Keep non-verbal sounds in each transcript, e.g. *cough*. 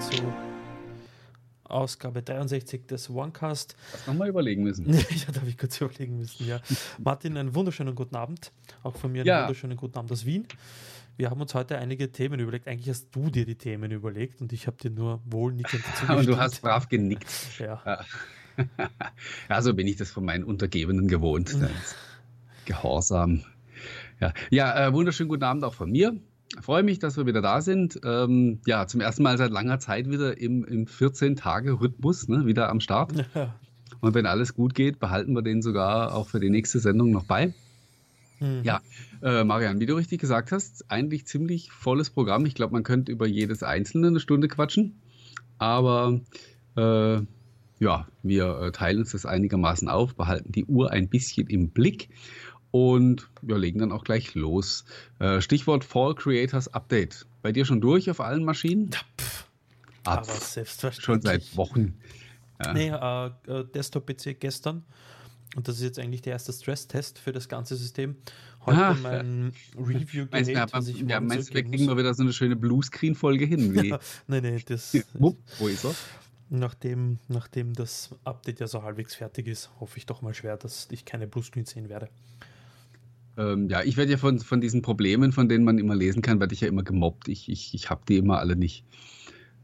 zu Ausgabe 63 des OneCast. Nochmal überlegen müssen. *laughs* ja, da habe ich kurz überlegen müssen, ja. *laughs* Martin, einen wunderschönen guten Abend. Auch von mir einen Ja. wunderschönen guten Abend aus Wien. Wir haben uns heute einige Themen überlegt. Eigentlich hast du dir die Themen überlegt und ich habe dir nur wohlnickend zugestimmt. *laughs* Und du hast brav genickt. Ja. Ja. ja, so bin ich das von meinen Untergebenen gewohnt. Gehorsam. Ja, ja äh, wunderschönen guten Abend auch von mir. Freue mich, dass wir wieder da sind. Ähm, ja, zum ersten Mal seit langer Zeit wieder im, im 14-Tage-Rhythmus, ne, wieder am Start. *laughs* Ja. Und wenn alles gut geht, behalten wir den sogar auch für die nächste Sendung noch bei. Hm. Ja, äh, Marian, wie du richtig gesagt hast, eigentlich ziemlich volles Programm. Ich glaube, man könnte über jedes einzelne eine Stunde quatschen. Aber äh, ja, wir äh, teilen uns das einigermaßen auf, behalten die Uhr ein bisschen im Blick und wir legen dann auch gleich los. Äh, Stichwort Fall Creators Update. Bei dir schon durch auf allen Maschinen? Ja, pff, Ah, aber pff, selbstverständlich. schon seit Wochen. Ja. Nee, äh, äh, Desktop-PC gestern. Und das ist jetzt eigentlich der erste Stresstest für das ganze System. Heute Ah, mein *laughs* Meinst du, Review-Gerät, ja, was ich ja, meinst wir kriegen mal wieder so eine schöne Bluescreen-Folge hin? *laughs* Wie, Ja, nee, nee, das, *laughs* Wupp, wo ist er? nachdem, nachdem das Update ja so halbwegs fertig ist, hoffe ich doch mal schwer, dass ich keine Bluescreen sehen werde. Ähm, ja, ich werde ja von, von diesen Problemen, von denen man immer lesen kann, werde ich ja immer gemobbt. Ich, ich, ich habe die immer alle nicht.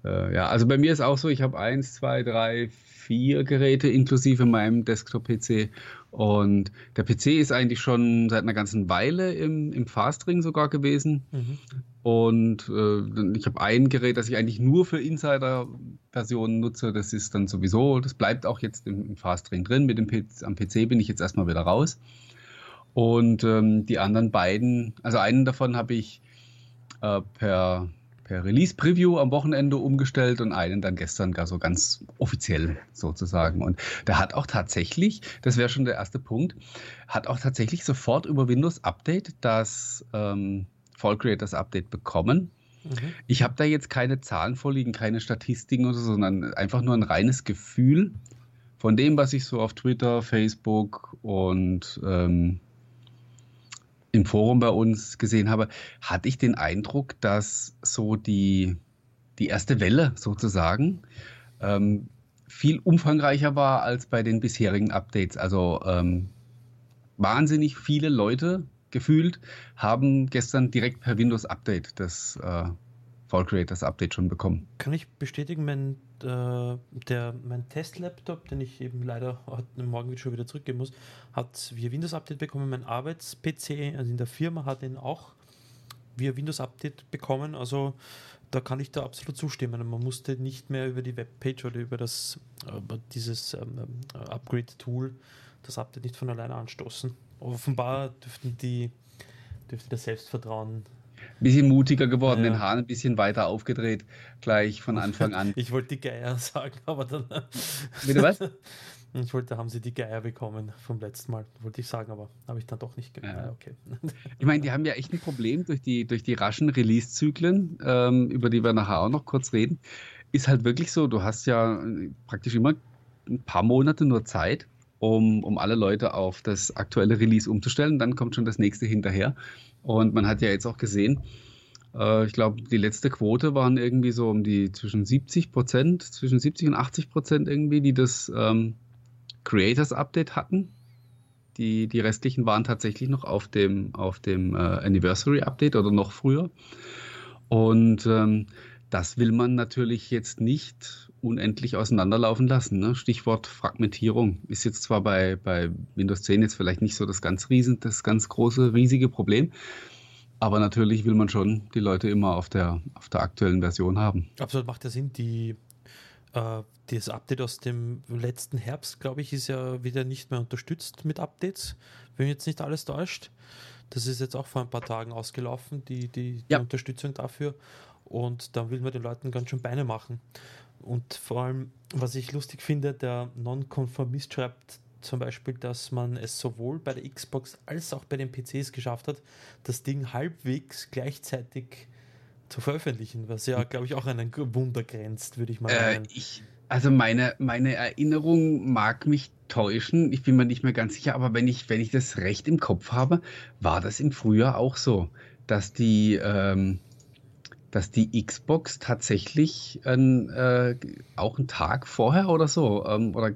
Äh, ja, also bei mir ist auch so, ich habe eins, zwei, drei, vier Geräte inklusive meinem Desktop-PC. Und der PC ist eigentlich schon seit einer ganzen Weile im, im Fastring sogar gewesen. Mhm. Und äh, ich habe ein Gerät, das ich eigentlich nur für Insider-Versionen nutze. Das ist dann sowieso, das bleibt auch jetzt im, im Fastring drin. Mit dem PC, am PC bin ich jetzt erstmal wieder raus. Und ähm, die anderen beiden, also einen davon habe ich äh, per, per Release-Preview am Wochenende umgestellt und einen dann gestern gar so ganz offiziell sozusagen. Und der hat auch tatsächlich, das wäre schon der erste Punkt, hat auch tatsächlich sofort über Windows Update das ähm, Fall Creators Update bekommen. Mhm. Ich habe da jetzt keine Zahlen vorliegen, keine Statistiken oder so, sondern einfach nur ein reines Gefühl von dem, was ich so auf Twitter, Facebook und ähm, im Forum bei uns gesehen habe, hatte ich den Eindruck, dass so die, die erste Welle sozusagen ähm, viel umfangreicher war als bei den bisherigen Updates. Also ähm, wahnsinnig viele Leute gefühlt haben gestern direkt per Windows Update das äh, Fall Creators Update schon bekommen. Kann ich bestätigen, mein, äh, der, mein Testlaptop, den ich eben leider heute Morgen schon wieder zurückgeben muss, hat via Windows Update bekommen. Mein Arbeits-PC, also in der Firma, hat ihn auch via Windows Update bekommen. Also da kann ich da absolut zustimmen. Man musste nicht mehr über die Webpage oder über das über dieses ähm, ähm, Upgrade-Tool das Update nicht von alleine anstoßen. Offenbar dürften die dürfte das Selbstvertrauen Bisschen mutiger geworden, Ja. den Hahn ein bisschen weiter aufgedreht, gleich von Anfang an. *laughs* Ich wollte die Geier sagen, aber dann. *laughs* Bitte was? Ich wollte, haben sie die Geier bekommen vom letzten Mal, wollte ich sagen, aber habe ich dann doch nicht gemacht. Ja. Ja. Okay. *laughs* Ich meine, die haben ja echt ein Problem durch die, durch die raschen Release-Zyklen, ähm, über die wir nachher auch noch kurz reden. Ist halt wirklich so, du hast ja äh, praktisch immer ein paar Monate nur Zeit, um, um alle Leute auf das aktuelle Release umzustellen. Dann kommt schon das nächste hinterher. Und man hat ja jetzt auch gesehen, äh, ich glaube, die letzte Quote waren irgendwie so um die zwischen 70 Prozent, zwischen 70 und 80 Prozent irgendwie, die das ähm, Creators Update hatten. Die, die restlichen waren tatsächlich noch auf dem, auf dem äh, Anniversary Update oder noch früher. Und ähm, das will man natürlich jetzt nicht unendlich auseinanderlaufen lassen. Ne? Stichwort Fragmentierung ist jetzt zwar bei, bei Windows 10 jetzt vielleicht nicht so das ganz riesen, das ganz große, riesige Problem, aber natürlich will man schon die Leute immer auf der, auf der aktuellen Version haben. Absolut macht ja Sinn. Die, äh, das Update aus dem letzten Herbst, glaube ich, ist ja wieder nicht mehr unterstützt mit Updates, wenn mich jetzt nicht alles täuscht. Das ist jetzt auch vor ein paar Tagen ausgelaufen, die, die, die Ja. Unterstützung dafür. Und dann will man den Leuten ganz schön Beine machen. Und vor allem, was ich lustig finde, der Nonkonformist schreibt zum Beispiel, dass man es sowohl bei der Xbox als auch bei den PCs geschafft hat, das Ding halbwegs gleichzeitig zu veröffentlichen, was ja, glaube ich, auch an ein Wunder grenzt, würde ich mal Äh, meinen. ich, also meine, meine Erinnerung mag mich täuschen. Ich bin mir nicht mehr ganz sicher, aber wenn ich, wenn ich das recht im Kopf habe, war das im Frühjahr auch so, dass die, ähm, dass die Xbox tatsächlich ein, äh, auch einen Tag vorher oder so ähm, oder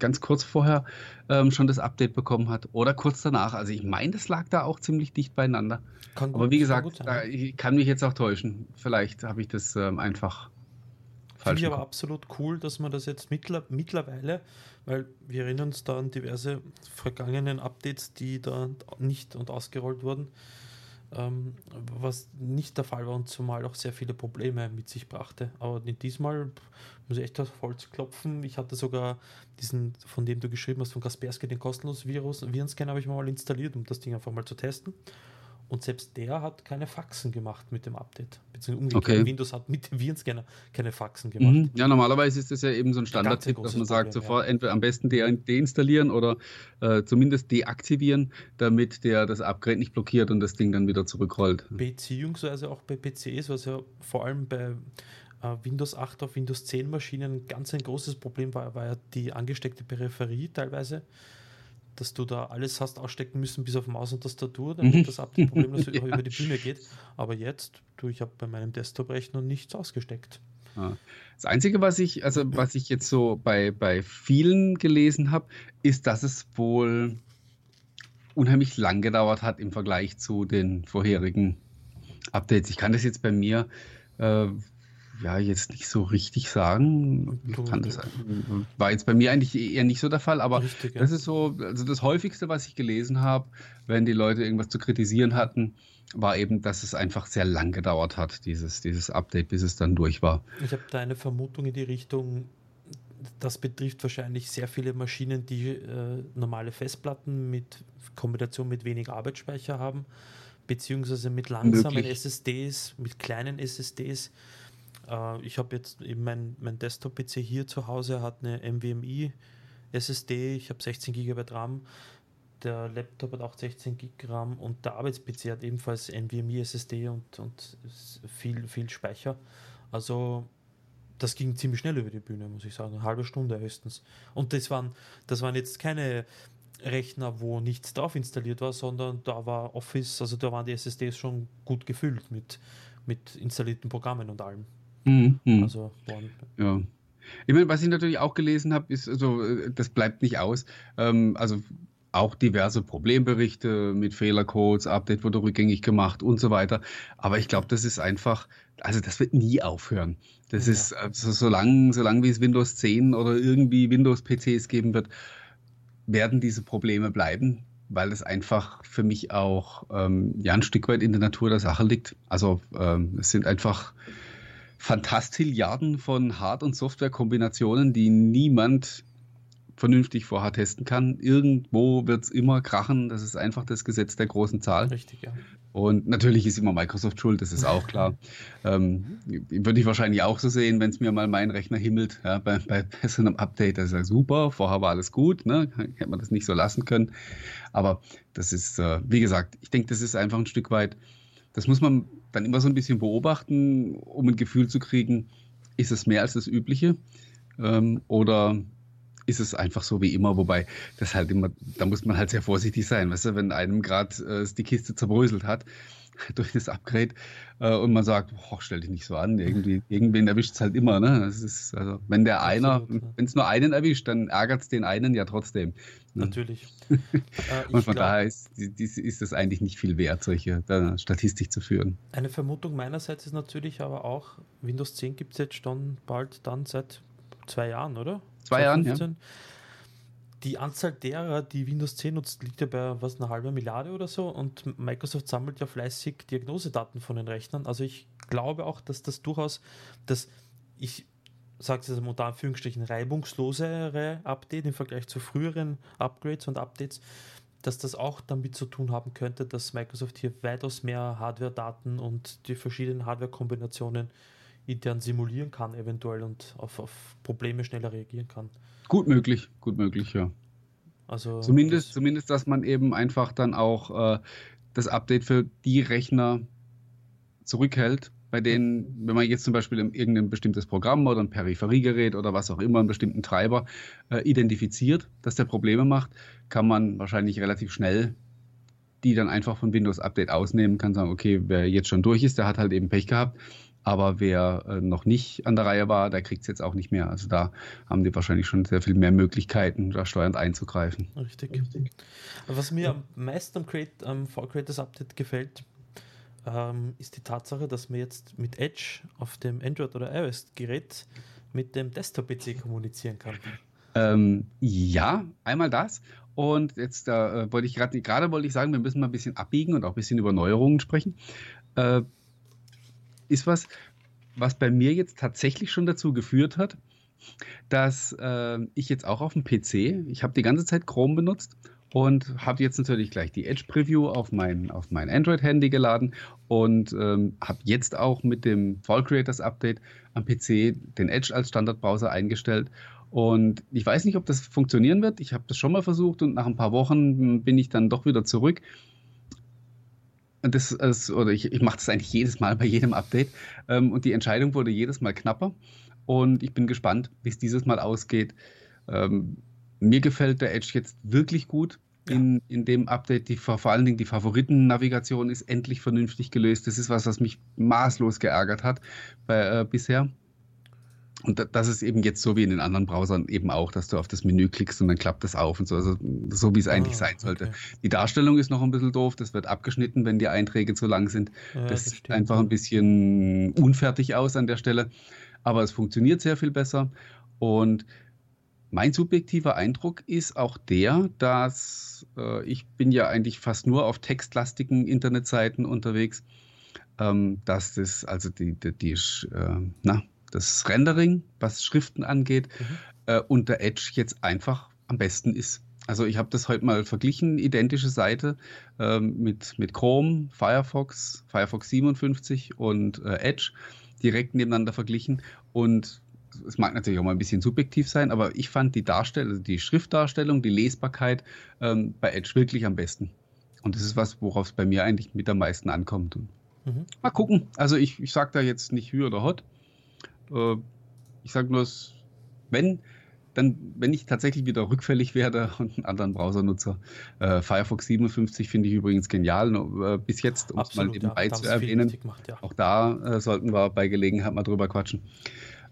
ganz kurz vorher ähm, schon das Update bekommen hat oder kurz danach. Also ich meine, das lag da auch ziemlich dicht beieinander. Kann Aber wie gesagt, da, ich kann mich jetzt auch täuschen. Vielleicht habe ich das ähm, einfach falsch. Finde ich aber absolut cool, dass man das jetzt mittler mittlerweile, weil wir erinnern uns da an diverse vergangenen Updates, die da nicht und ausgerollt wurden ähm, was nicht der Fall war und zumal auch sehr viele Probleme mit sich brachte. Aber diesmal muss ich echt auf Holz klopfen. Ich hatte sogar diesen, von dem du geschrieben hast, von Kaspersky, den kostenlosen Virus, Virenscanner habe ich mal installiert, um das Ding einfach mal zu testen. Und selbst der hat keine Faxen gemacht mit dem Update. Beziehungsweise umgekehrt, okay. Windows hat mit dem Virenscanner keine Faxen gemacht. Mhm. Ja, normalerweise ist das ja eben so ein Standard-Tipp, dass man sagt, Problem, sofort ja. entweder am besten de deinstallieren oder äh, zumindest deaktivieren, damit der das Upgrade nicht blockiert und das Ding dann wieder zurückrollt. Beziehungsweise auch bei PCs, was ja vor allem bei äh, Windows 8 auf Windows 10 Maschinen ganz ein großes Problem war, war ja die angesteckte Peripherie teilweise dass du da alles hast ausstecken müssen, bis auf Maus und Tastatur, damit mhm. das Update problemlos ja. *laughs* über die Bühne geht. Aber jetzt, du, ich habe bei meinem Desktop-Rechner nichts ausgesteckt. Das Einzige, was ich, also was ich jetzt so bei, bei vielen gelesen habe, ist, dass es wohl unheimlich lang gedauert hat im Vergleich zu den vorherigen Updates. Ich kann das jetzt bei mir äh, ja, jetzt nicht so richtig sagen. Das, war jetzt bei mir eigentlich eher nicht so der Fall, aber richtig, ja. das ist so, also das häufigste, was ich gelesen habe, wenn die Leute irgendwas zu kritisieren hatten, war eben, dass es einfach sehr lang gedauert hat, dieses, dieses Update, bis es dann durch war. Ich habe da eine Vermutung in die Richtung, das betrifft wahrscheinlich sehr viele Maschinen, die äh, normale Festplatten mit Kombination mit wenig Arbeitsspeicher haben, beziehungsweise mit langsamen Möglich. SSDs, mit kleinen SSDs äh, ich habe jetzt eben mein, mein Desktop-PC hier zu Hause, hat eine NVMe SSD, ich habe 16 GB RAM. Der Laptop hat auch 16 GB RAM und der Arbeits-PC hat ebenfalls NVMe SSD und, und viel, viel Speicher. Also das ging ziemlich schnell über die Bühne, muss ich sagen. Eine halbe Stunde höchstens. Und das waren, das waren jetzt keine Rechner, wo nichts drauf installiert war, sondern da war Office, also da waren die SSDs schon gut gefüllt mit, mit installierten Programmen und allem. Mhm. mhm. Also, ja. Ich meine, was ich natürlich auch gelesen habe, ist, also, äh, das bleibt nicht aus. Ähm, also auch diverse Problemberichte mit Fehlercodes, Update wurde rückgängig gemacht und so weiter. Aber ich glaube, das ist einfach, also das wird nie aufhören. Das ja. ist, also solange, solange wie es Windows 10 oder irgendwie Windows-PCs geben wird, werden diese Probleme bleiben, weil es einfach für mich auch ähm, ja, ein Stück weit in der Natur der Sache liegt. Also ähm, es sind einfach Fantastilliarden von Hard- und Software-Kombinationen, die niemand vernünftig vorher testen kann. Irgendwo wird es immer krachen. Das ist einfach das Gesetz der großen Zahl. Richtig, ja. Und natürlich ist immer Microsoft schuld, das ist auch klar. *laughs* ähm, würde ich wahrscheinlich auch so sehen, wenn es mir mal mein Rechner himmelt ja, bei, bei, so einem Update. Das ist ja super, vorher war alles gut, ne? hätte man das nicht so lassen können. Aber das ist, äh, wie gesagt, ich denke, das ist einfach ein Stück weit das muss man dann immer so ein bisschen beobachten, um ein Gefühl zu kriegen, ist es mehr als das Übliche ähm, oder ist es einfach so wie immer, wobei das halt immer, da muss man halt sehr vorsichtig sein, weißt du, wenn einem gerade äh, die Kiste zerbröselt hat, *laughs* durch das Upgrade äh, und man sagt, oh, stell dich nicht so an, irgendwie, irgendwen erwischt es halt immer. Ne? Das ist, also, wenn der einer, ja. wenn es nur einen erwischt, dann ärgert es den einen ja trotzdem. Ne? Natürlich. *laughs* äh, und von glaub, daher ist, ist, es eigentlich nicht viel wert, solche Statistik zu führen. Eine Vermutung meinerseits ist natürlich aber auch, Windows 10 gibt es jetzt schon bald dann seit zwei Jahren, oder? Zwei Jahren, ja die Anzahl derer, die Windows 10 nutzt, liegt ja bei was eine halbe Milliarde oder so und Microsoft sammelt ja fleißig Diagnosedaten von den Rechnern. Also ich glaube auch, dass das durchaus das, ich sage es jetzt unter Anführungsstrichen, reibungslosere Update im Vergleich zu früheren Upgrades und Updates, dass das auch damit zu tun haben könnte, dass Microsoft hier weitaus mehr Hardware-Daten und die verschiedenen Hardware-Kombinationen intern simulieren kann, eventuell und auf, auf Probleme schneller reagieren kann. Gut möglich, gut möglich, ja. Also zumindest, das zumindest, dass man eben einfach dann auch äh, das Update für die Rechner zurückhält, bei denen, wenn man jetzt zum Beispiel irgendein bestimmtes Programm oder ein Peripheriegerät oder was auch immer, einen bestimmten Treiber äh, identifiziert, dass der Probleme macht, kann man wahrscheinlich relativ schnell die dann einfach von Windows Update ausnehmen, kann sagen, okay, wer jetzt schon durch ist, der hat halt eben Pech gehabt Aber wer äh, noch nicht an der Reihe war, der kriegt es jetzt auch nicht mehr. Also da haben die wahrscheinlich schon sehr viel mehr Möglichkeiten, da steuernd einzugreifen. Richtig. Richtig. Was mir am meisten am, Create, am Creators Update gefällt, ähm, ist die Tatsache, dass man jetzt mit Edge auf dem Android- oder iOS-Gerät mit dem Desktop-PC kommunizieren kann. Ähm, ja, einmal das. Und jetzt äh, wollte ich gerade, gerade wollte ich sagen, wir müssen mal ein bisschen abbiegen und auch ein bisschen über Neuerungen sprechen. Äh, ist was, was bei mir jetzt tatsächlich schon dazu geführt hat, dass äh, ich jetzt auch auf dem PC, ich habe die ganze Zeit Chrome benutzt und habe jetzt natürlich gleich die Edge Preview auf mein, auf mein Android-Handy geladen und ähm, habe jetzt auch mit dem Fall Creators Update am PC den Edge als Standardbrowser eingestellt. Und ich weiß nicht, ob das funktionieren wird. Ich habe das schon mal versucht und nach ein paar Wochen bin ich dann doch wieder zurück. Das, das, oder ich, ich mache das eigentlich jedes Mal bei jedem Update. Ähm, und die Entscheidung wurde jedes Mal knapper. Und ich bin gespannt, wie es dieses Mal ausgeht. Ähm, mir gefällt der Edge jetzt wirklich gut. Ja. In, in dem Update, die, vor allen Dingen die Favoritennavigation ist endlich vernünftig gelöst. Das ist was, was mich maßlos geärgert hat bei, äh, bisher. Und das ist eben jetzt so wie in den anderen Browsern eben auch, dass du auf das Menü klickst und dann klappt das auf und so. Also so wie es eigentlich oh, sein sollte. Okay. Die Darstellung ist noch ein bisschen doof, das wird abgeschnitten, wenn die Einträge zu lang sind. Ja, das, das sieht einfach ein bisschen unfertig aus an der Stelle. Aber es funktioniert sehr viel besser. Und mein subjektiver Eindruck ist auch der, dass äh, ich bin ja eigentlich fast nur auf textlastigen Internetseiten unterwegs, ähm, dass das, also die, die, die äh, na, das Rendering, was Schriften angeht, mhm. äh, unter Edge jetzt einfach am besten ist. Also ich habe das heute mal verglichen, identische Seite ähm, mit, mit Chrome, Firefox, Firefox 57 und äh, Edge direkt nebeneinander verglichen und es mag natürlich auch mal ein bisschen subjektiv sein, aber ich fand die Darstellung, die Schriftdarstellung, die Lesbarkeit ähm, bei Edge wirklich am besten. Und das ist was, worauf es bei mir eigentlich mit am meisten ankommt. Mhm. Mal gucken. Also ich, ich sage da jetzt nicht Hü oder Hot. Äh, ich sage nur, wenn, dann, wenn ich tatsächlich wieder rückfällig werde *laughs* und einen anderen Browser nutze. Äh, Firefox 57 finde ich übrigens genial, äh, bis jetzt, um es mal nebenbei ja, zu erwähnen. Gemacht, ja. Auch da äh, sollten wir bei Gelegenheit mal drüber quatschen.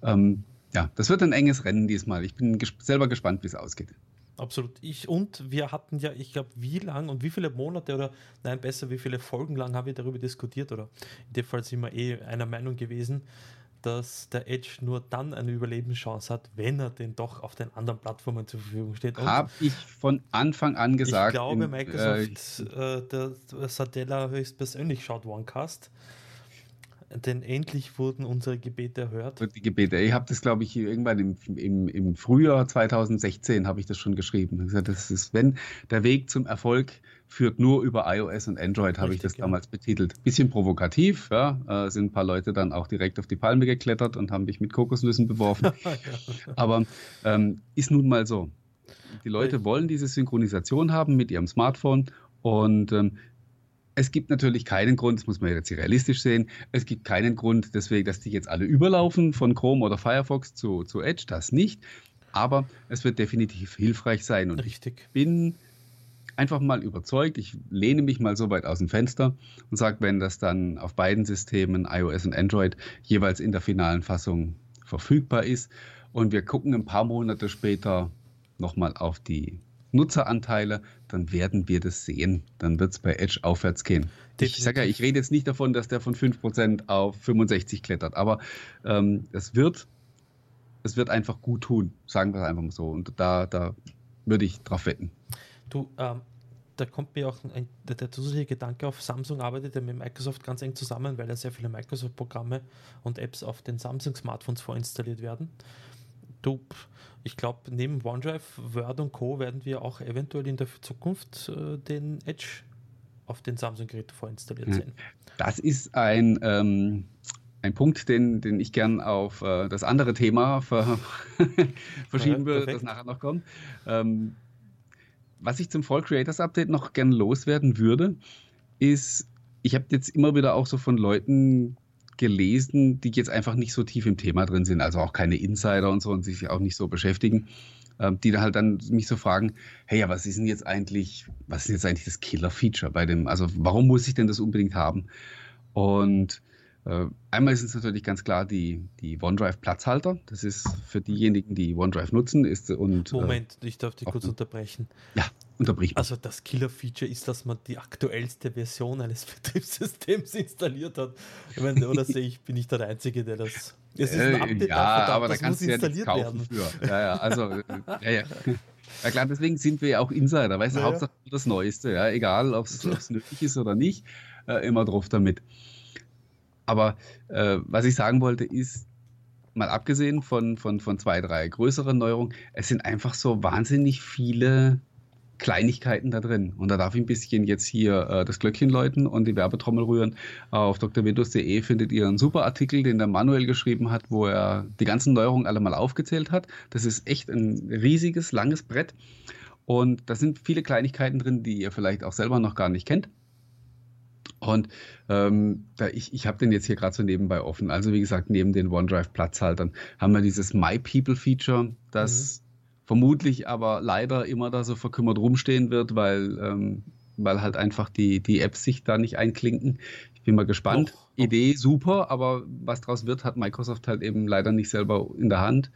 Ähm, ja, das wird ein enges Rennen diesmal. Ich bin ges selber gespannt, wie es ausgeht. Absolut. Ich und wir hatten ja, ich glaube, wie lang und wie viele Monate oder nein, besser, wie viele Folgen lang haben wir darüber diskutiert oder in dem Fall sind wir eh einer Meinung gewesen, dass der Edge nur dann eine Überlebenschance hat, wenn er denn doch auf den anderen Plattformen zur Verfügung steht. Habe ich von Anfang an gesagt. Ich glaube, in, Microsoft, äh, äh, der, Satella höchstpersönlich schaut OneCast denn endlich wurden unsere Gebete erhört. Die Gebete. Ich habe das, glaube ich, irgendwann im, im, im Frühjahr 2016 habe ich das schon geschrieben. Das ist, wenn der Weg zum Erfolg führt nur über iOS und Android, habe ich das ja. damals betitelt. Bisschen provokativ, ja, äh, sind ein paar Leute dann auch direkt auf die Palme geklettert und haben mich mit Kokosnüssen beworfen. *laughs* Aber ähm, ist nun mal so. Die Leute wollen diese Synchronisation haben mit ihrem Smartphone und ähm, es gibt natürlich keinen Grund, das muss man jetzt realistisch sehen, es gibt keinen Grund deswegen, dass die jetzt alle überlaufen von Chrome oder Firefox zu, zu Edge, das nicht. Aber es wird definitiv hilfreich sein. Und Richtig. ich bin einfach mal überzeugt, ich lehne mich mal so weit aus dem Fenster und sage, wenn das dann auf beiden Systemen, iOS und Android, jeweils in der finalen Fassung verfügbar ist und wir gucken ein paar Monate später nochmal auf die Nutzeranteile, dann werden wir das sehen. Dann wird es bei Edge aufwärts gehen. Definitiv. Ich sage ja, ich rede jetzt nicht davon, dass der von 5% auf 65 klettert, aber ähm, es wird es wird einfach gut tun, sagen wir es einfach mal so. Und da, da würde ich drauf wetten. Du, ähm, da kommt mir auch ein, der, der, zusätzliche Gedanke auf, Samsung arbeitet ja mit Microsoft ganz eng zusammen, weil ja sehr viele Microsoft-Programme und Apps auf den Samsung-Smartphones vorinstalliert werden. Du, ich glaube, neben OneDrive, Word und Co. werden wir auch eventuell in der Zukunft äh, den Edge auf den Samsung-Geräten vorinstalliert sehen. Das ist ein, ähm, ein Punkt, den, den ich gern auf äh, das andere Thema ver *laughs* verschieben ja, würde, das nachher noch kommt. Ähm, was ich zum Fall Creators Update noch gern loswerden würde, ist, ich habe jetzt immer wieder auch so von Leuten gelesen, die jetzt einfach nicht so tief im Thema drin sind, also auch keine Insider und so und sich auch nicht so beschäftigen, ähm, die halt dann mich so fragen, hey, ja, was ist denn jetzt eigentlich, was ist jetzt eigentlich das Killer-Feature bei dem, also warum muss ich denn das unbedingt haben? Und einmal ist es natürlich ganz klar die, die OneDrive-Platzhalter. Das ist für diejenigen, die OneDrive nutzen. Ist, und, äh, Moment, äh, ich darf dich kurz unterbrechen. Ja, unterbrich mich. Also das Killer-Feature ist, dass man die aktuellste Version eines *laughs* Betriebssystems installiert hat. Ich meine, oder sehe ich, bin ich der Einzige, der das... Es ist ein Update ja, aber da kannst du ja nichts kaufen werden. für. Ja, ja, also, ja, ja. *laughs* Ja klar, deswegen sind wir ja auch Insider, weißt du, ja, Hauptsache das Neueste, ja, egal ob es nötig ist oder nicht, äh, immer drauf damit. Aber äh, was ich sagen wollte, ist, mal abgesehen von, von, von zwei, drei größeren Neuerungen, es sind einfach so wahnsinnig viele Kleinigkeiten da drin. Und da darf ich ein bisschen jetzt hier äh, das Glöckchen läuten und die Werbetrommel rühren. Auf drwindows.de findet ihr einen super Artikel, den der Manuel geschrieben hat, wo er die ganzen Neuerungen alle mal aufgezählt hat. Das ist echt ein riesiges, langes Brett. Und da sind viele Kleinigkeiten drin, die ihr vielleicht auch selber noch gar nicht kennt. Und ähm, da ich, ich habe den jetzt hier gerade so nebenbei offen. Also wie gesagt, neben den OneDrive-Platzhaltern haben wir dieses My People-Feature, das mhm. vermutlich aber leider immer da so verkümmert rumstehen wird, weil, ähm, weil halt einfach die, die Apps sich da nicht einklinken. Ich bin mal gespannt. Doch, doch. Idee super, aber was draus wird, hat Microsoft halt eben leider nicht selber in der Hand.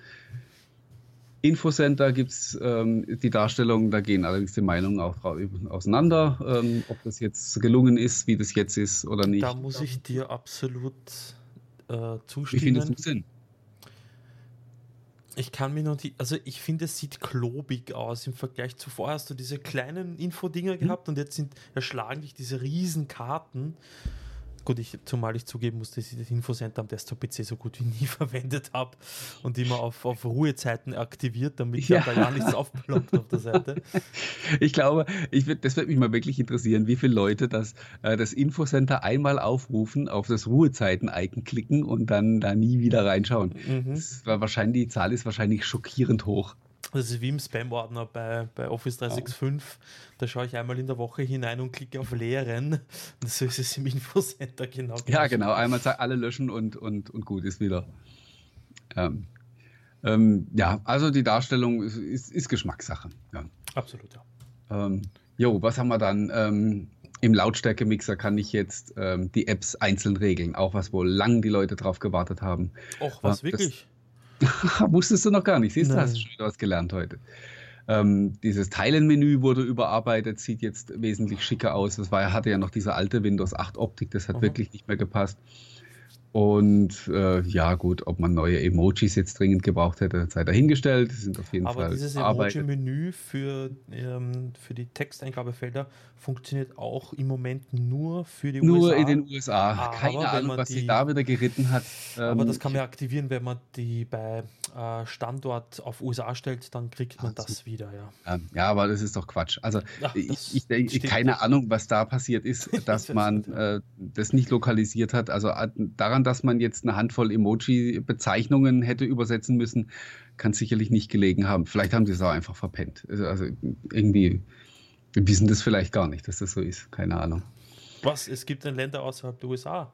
Infocenter gibt es ähm, die Darstellung, da gehen allerdings die Meinungen auch auseinander, ähm, ob das jetzt gelungen ist, wie das jetzt ist oder nicht. Da muss ich dir absolut äh, zustimmen. Wie findest du Sinn? Ich kann mir noch die, also ich finde, es sieht klobig aus im Vergleich zu vorher. Hast du diese kleinen Infodinger hm. gehabt und jetzt sind erschlagen dich diese riesen Karten. Gut, ich, zumal ich zugeben muss, dass ich das Infocenter am Desktop-PC so gut wie nie *laughs* verwendet habe und immer auf, auf Ruhezeiten aktiviert, damit ja. da ja nichts aufploppt auf der Seite. *laughs* Ich glaube, ich würd, das würde mich mal wirklich interessieren, wie viele Leute das, äh, das Infocenter einmal aufrufen, auf das Ruhezeiten-Icon klicken und dann da nie wieder reinschauen. Mhm. Das war wahrscheinlich, die Zahl ist wahrscheinlich schockierend hoch. Das ist wie im Spam-Ordner bei, bei Office 365. Ja. Da schaue ich einmal in der Woche hinein und klicke auf Leeren. Und so ist es im Infocenter genau. Ja, genau. Einmal alle löschen und, und, und gut ist wieder. Ähm, ähm, ja, also die Darstellung ist, ist, ist Geschmackssache. Ja. Absolut, ja. Ähm, jo, was haben wir dann? Ähm, Im Lautstärke-Mixer kann ich jetzt ähm, die Apps einzeln regeln, auch was wohl lang die Leute drauf gewartet haben. Och, was, äh, wirklich? *laughs* Wusstest du noch gar nicht. Siehst du, hast du schon was gelernt heute. Ähm, dieses Teilenmenü wurde überarbeitet, sieht jetzt wesentlich schicker aus. Das war, hatte ja noch diese alte Windows 8 Optik, das hat mhm. wirklich nicht mehr gepasst. Und äh, ja, gut, ob man neue Emojis jetzt dringend gebraucht hätte, sei dahingestellt. Die sind auf jeden Aber Fall. Dieses Emoji-Menü für, ähm, für die Texteingabefälder funktioniert auch im Moment nur für die nur USA. Nur in den USA. Aber Keine Ahnung, was die, sich da wieder geritten hat. Aber ähm, das kann man aktivieren, wenn man die bei Standort auf USA stellt, dann kriegt man Ach, das wieder, ja. Ja, aber das ist doch Quatsch. Also Ach, ich, ich, ich keine nicht. Ahnung, was da passiert ist, *laughs* dass man äh, das nicht lokalisiert hat. Also äh, daran, dass man jetzt eine Handvoll Emoji-Bezeichnungen hätte übersetzen müssen, kann sicherlich nicht gelegen haben. Vielleicht haben sie es auch einfach verpennt. Also, also irgendwie wissen das vielleicht gar nicht, dass das so ist. Keine Ahnung. Was? Es gibt dann Länder außerhalb der USA.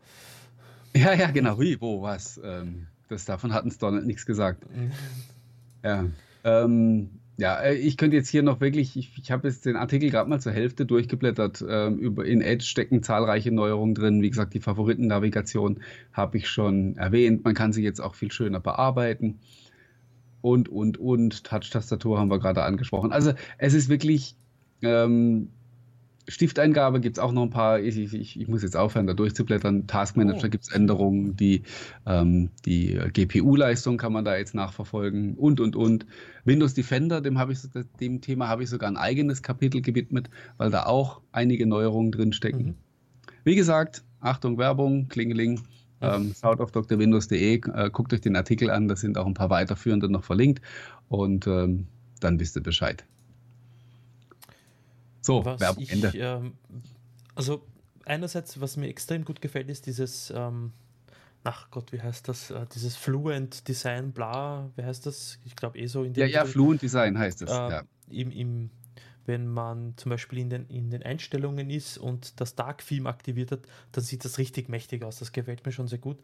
Ja, ja, genau. Wie, wo, was? Ähm, das, davon hat uns Donald nichts gesagt. *laughs* ja. Ähm, ja, äh, ich könnte jetzt hier noch wirklich, ich, ich habe jetzt den Artikel gerade mal zur Hälfte durchgeblättert. Ähm, über, in Edge stecken zahlreiche Neuerungen drin. Wie gesagt, die Favoritennavigation habe ich schon erwähnt. Man kann sie jetzt auch viel schöner bearbeiten. Und, und, und. Touch-Tastatur haben wir gerade angesprochen. Also, es ist wirklich ähm, Stifteingabe gibt es auch noch ein paar, ich, ich, ich, muss jetzt aufhören, da durchzublättern. Taskmanager oh. gibt es Änderungen, die, ähm, die GPU-Leistung kann man da jetzt nachverfolgen und, und, und. Windows Defender, dem, ich, dem Thema habe ich sogar ein eigenes Kapitel gewidmet, weil da auch einige Neuerungen drinstecken. Mhm. Wie gesagt, Achtung, Werbung, Klingeling. Ähm, schaut auf drwindows.de, äh, guckt euch den Artikel an, da sind auch ein paar weiterführende noch verlinkt und ähm, dann wisst ihr Bescheid. So, was Werbung, ich, Ende. Ähm, also einerseits, was mir extrem gut gefällt, ist dieses, ähm, ach Gott, wie heißt das, äh, dieses Fluent Design, bla, wie heißt das? Ich glaube eh so in dem. Ja, ja, Fluent Design heißt es. Äh, ja. Im, im wenn man zum Beispiel in den, in den Einstellungen ist und das Dark Theme aktiviert hat, dann sieht das richtig mächtig aus. Das gefällt mir schon sehr gut.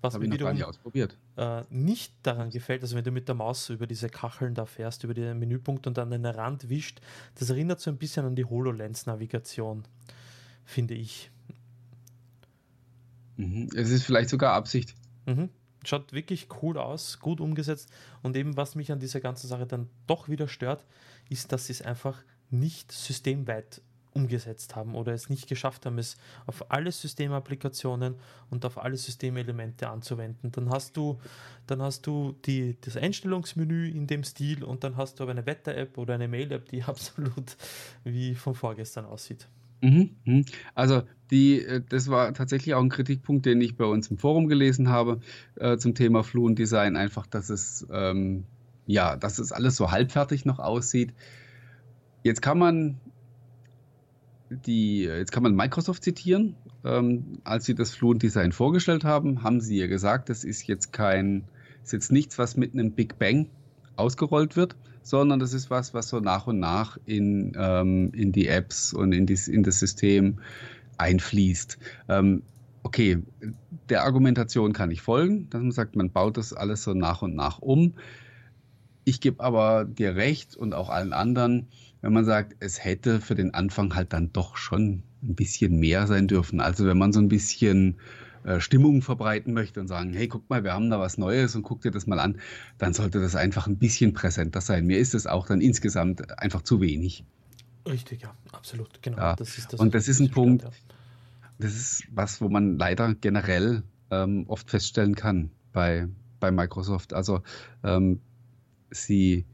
Was Hab mir wiederum nicht, ausprobiert. Äh, nicht daran gefällt, also wenn du mit der Maus über diese Kacheln da fährst, über den Menüpunkt und dann den Rand wischt, das erinnert so ein bisschen an die HoloLens-Navigation, finde ich. Mhm. Es ist vielleicht sogar Absicht. Mhm. Schaut wirklich cool aus, gut umgesetzt. Und eben, was mich an dieser ganzen Sache dann doch wieder stört, ist, dass sie es einfach nicht systemweit umgesetzt haben oder es nicht geschafft haben, es auf alle Systemapplikationen und auf alle Systemelemente anzuwenden. Dann hast du, dann hast du die, das Einstellungsmenü in dem Stil und dann hast du aber eine Wetter-App oder eine Mail-App, die *laughs* absolut wie von vorgestern aussieht. Mhm, mhm. Also die, äh, das war tatsächlich auch ein Kritikpunkt, den ich bei uns im Forum gelesen habe äh, zum Thema Fluent Design, einfach, dass es ähm, ja, dass es alles so halbfertig noch aussieht. Jetzt kann man die, jetzt kann man Microsoft zitieren. Ähm, als sie das Fluent Design vorgestellt haben, haben sie ja gesagt, das ist jetzt kein, ist jetzt nichts, was mit einem Big Bang ausgerollt wird, sondern das ist was, was so nach und nach in, ähm, in die Apps und in, dies, in das System einfließt. Ähm, okay, der Argumentation kann ich folgen, dass man sagt, man baut das alles so nach und nach um. Ich gebe aber dir recht und auch allen anderen, wenn man sagt, es hätte für den Anfang halt dann doch schon ein bisschen mehr sein dürfen. Also wenn man so ein bisschen äh, Stimmung verbreiten möchte und sagen, hey, guck mal, wir haben da was Neues und guck dir das mal an, dann sollte das einfach ein bisschen präsenter sein. Mir ist es auch dann insgesamt einfach zu wenig. Richtig, ja, absolut, genau. Ja. Das das, und das ist ein Punkt, ja. das ist was, wo man leider generell ähm, oft feststellen kann bei, bei Microsoft. Also ähm, sie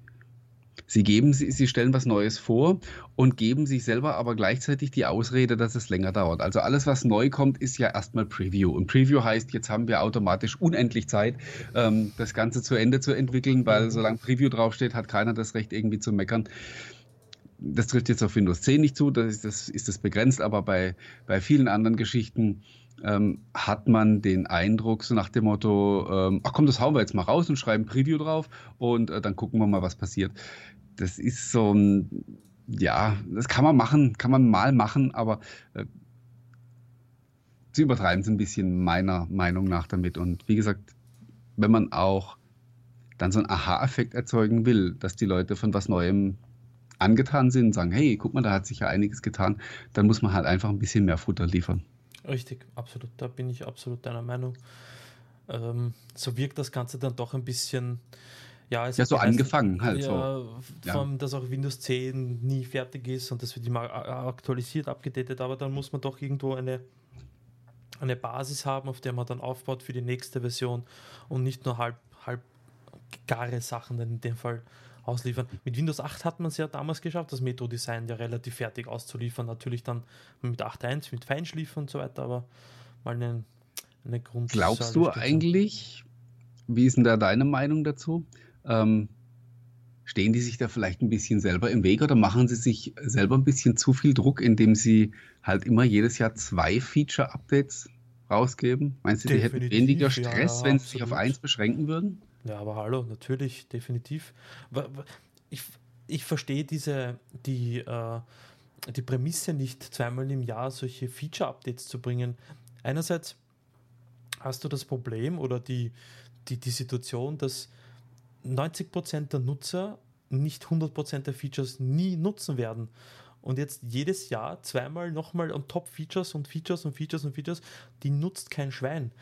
Sie geben, sie, sie stellen was Neues vor und geben sich selber aber gleichzeitig die Ausrede, dass es länger dauert. Also alles, was neu kommt, ist ja erstmal Preview. Und Preview heißt, jetzt haben wir automatisch unendlich Zeit, ähm, das Ganze zu Ende zu entwickeln, weil solange Preview draufsteht, hat keiner das Recht, irgendwie zu meckern. Das trifft jetzt auf Windows 10 nicht zu, das ist das, ist das begrenzt, aber bei, bei vielen anderen Geschichten ähm, hat man den Eindruck, so nach dem Motto, ähm, ach komm, das hauen wir jetzt mal raus und schreiben Preview drauf und äh, dann gucken wir mal, was passiert. Das ist so ein, ja, das kann man machen, kann man mal machen, aber äh, sie übertreiben es ein bisschen meiner Meinung nach damit. Und wie gesagt, wenn man auch dann so einen Aha-Effekt erzeugen will, dass die Leute von was Neuem angetan sind und sagen, hey, guck mal, da hat sich ja einiges getan, dann muss man halt einfach ein bisschen mehr Futter liefern. Richtig, absolut. Da bin ich absolut deiner Meinung. Ähm, so wirkt das Ganze dann doch ein bisschen. Ja, ja so angefangen halt ja, so. Ja. dass auch Windows 10 nie fertig ist und das wird immer aktualisiert, abgedatet, aber dann muss man doch irgendwo eine, eine Basis haben, auf der man dann aufbaut für die nächste Version und nicht nur halb, halb gare Sachen dann in dem Fall ausliefern. Mit Windows 8 hat man es ja damals geschafft, das Metro-Design ja relativ fertig auszuliefern. Natürlich dann mit 8.1, mit Feinschliff und so weiter, aber mal eine, eine Grund. Glaubst du eigentlich, wie ist denn da deine Meinung dazu? Ähm, stehen die sich da vielleicht ein bisschen selber im Weg oder machen sie sich selber ein bisschen zu viel Druck, indem sie halt immer jedes Jahr zwei Feature-Updates rausgeben? Meinst du, die hätten weniger Stress, ja, wenn sie sich auf eins beschränken würden? Ja, aber hallo, natürlich, definitiv. Ich, ich verstehe diese, die, äh, die Prämisse nicht, zweimal im Jahr solche Feature-Updates zu bringen. Einerseits hast du das Problem oder die, die, die Situation, dass 90% der Nutzer nicht 100% der Features nie nutzen werden. Und jetzt jedes Jahr zweimal nochmal on top Features und Features und Features und Features, die nutzt kein Schwein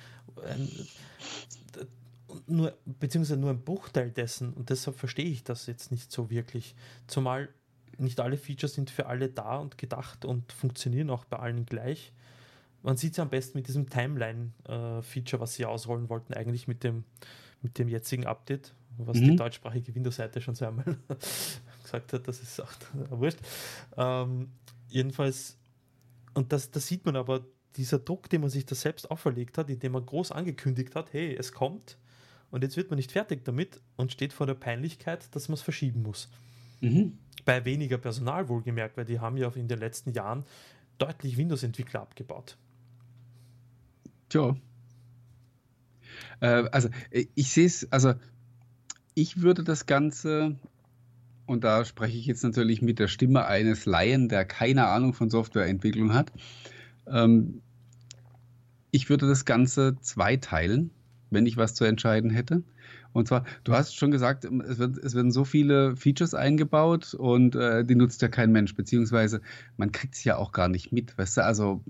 nur, beziehungsweise nur ein Bruchteil dessen und deshalb verstehe ich das jetzt nicht so wirklich. Zumal nicht alle Features sind für alle da und gedacht und funktionieren auch bei allen gleich. Man sieht es am besten mit diesem Timeline-Feature, was sie ausrollen wollten, eigentlich mit dem, mit dem jetzigen Update, was mhm. die deutschsprachige Windows-Seite schon so einmal *laughs* gesagt hat, das ist auch *laughs* wurscht. Ähm, jedenfalls, und das, das sieht man aber, dieser Druck, den man sich da selbst auferlegt hat, indem man groß angekündigt hat, hey, es kommt, und jetzt wird man nicht fertig damit und steht vor der Peinlichkeit, dass man es verschieben muss. Mhm. Bei weniger Personal wohlgemerkt, weil die haben ja in den letzten Jahren deutlich Windows-Entwickler abgebaut. Tja. Äh, also ich sehe es, also ich würde das Ganze, und da spreche ich jetzt natürlich mit der Stimme eines Laien, der keine Ahnung von Softwareentwicklung hat, ähm, ich würde das Ganze zweiteilen wenn ich was zu entscheiden hätte. Und zwar, du hast schon gesagt, es, wird, es werden so viele Features eingebaut und äh, die nutzt ja kein Mensch, beziehungsweise man kriegt es ja auch gar nicht mit, weißt du? Also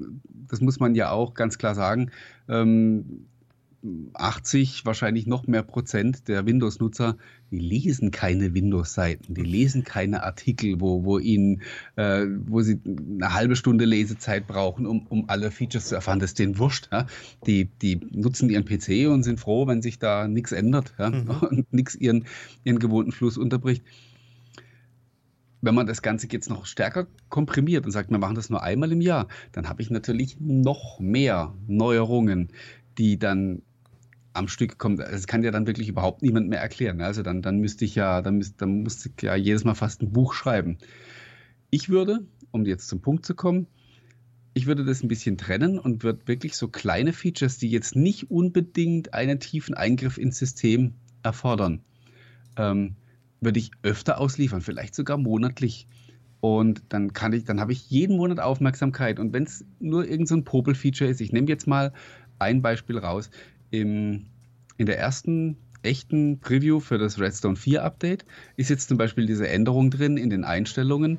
das muss man ja auch ganz klar sagen. Ähm, 80, wahrscheinlich noch mehr Prozent der Windows-Nutzer, die lesen keine Windows-Seiten, die lesen keine Artikel, wo, wo ihnen, äh, wo sie eine halbe Stunde Lesezeit brauchen, um, um alle Features zu erfahren. Das ist denen wurscht. Ja? Die, die nutzen ihren PC und sind froh, wenn sich da nichts ändert ja? Mhm. *laughs* und nichts ihren, ihren gewohnten Fluss unterbricht. Wenn man das Ganze jetzt noch stärker komprimiert und sagt, wir machen das nur einmal im Jahr, dann habe ich natürlich noch mehr Neuerungen, die dann am Stück kommt, das kann ja dann wirklich überhaupt niemand mehr erklären. Also dann, dann müsste ich ja, dann, müsste, dann musste ich ja jedes Mal fast ein Buch schreiben. Ich würde, um jetzt zum Punkt zu kommen, ich würde das ein bisschen trennen und würde wirklich so kleine Features, die jetzt nicht unbedingt einen tiefen Eingriff ins System erfordern, ähm, würde ich öfter ausliefern, vielleicht sogar monatlich. Und dann kann ich, dann habe ich jeden Monat Aufmerksamkeit. Und wenn es nur irgendein so Popel-Feature ist, ich nehme jetzt mal ein Beispiel raus im, in der ersten echten Preview für das Redstone 4 Update ist jetzt zum Beispiel diese Änderung drin in den Einstellungen.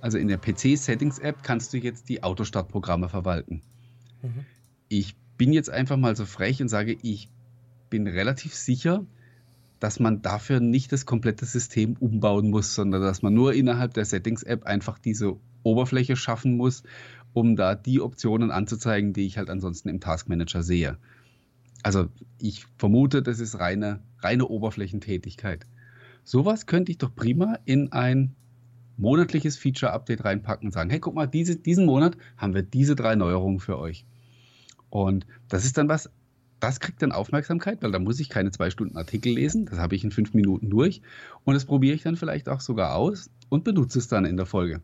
Also in der PC-Settings-App kannst du jetzt die Autostartprogramme verwalten. Mhm. Ich bin jetzt einfach mal so frech und sage, ich bin relativ sicher, dass man dafür nicht das komplette System umbauen muss, sondern dass man nur innerhalb der Settings-App einfach diese Oberfläche schaffen muss, um da die Optionen anzuzeigen, die ich halt ansonsten im Task Manager sehe. Also ich vermute, das ist reine, reine Oberflächentätigkeit. Sowas könnte ich doch prima in ein monatliches Feature-Update reinpacken und sagen, hey, guck mal, diese, diesen Monat haben wir diese drei Neuerungen für euch. Und das ist dann was, das kriegt dann Aufmerksamkeit, weil da muss ich keine zwei Stunden Artikel lesen, das habe ich in fünf Minuten durch und das probiere ich dann vielleicht auch sogar aus und benutze es dann in der Folge.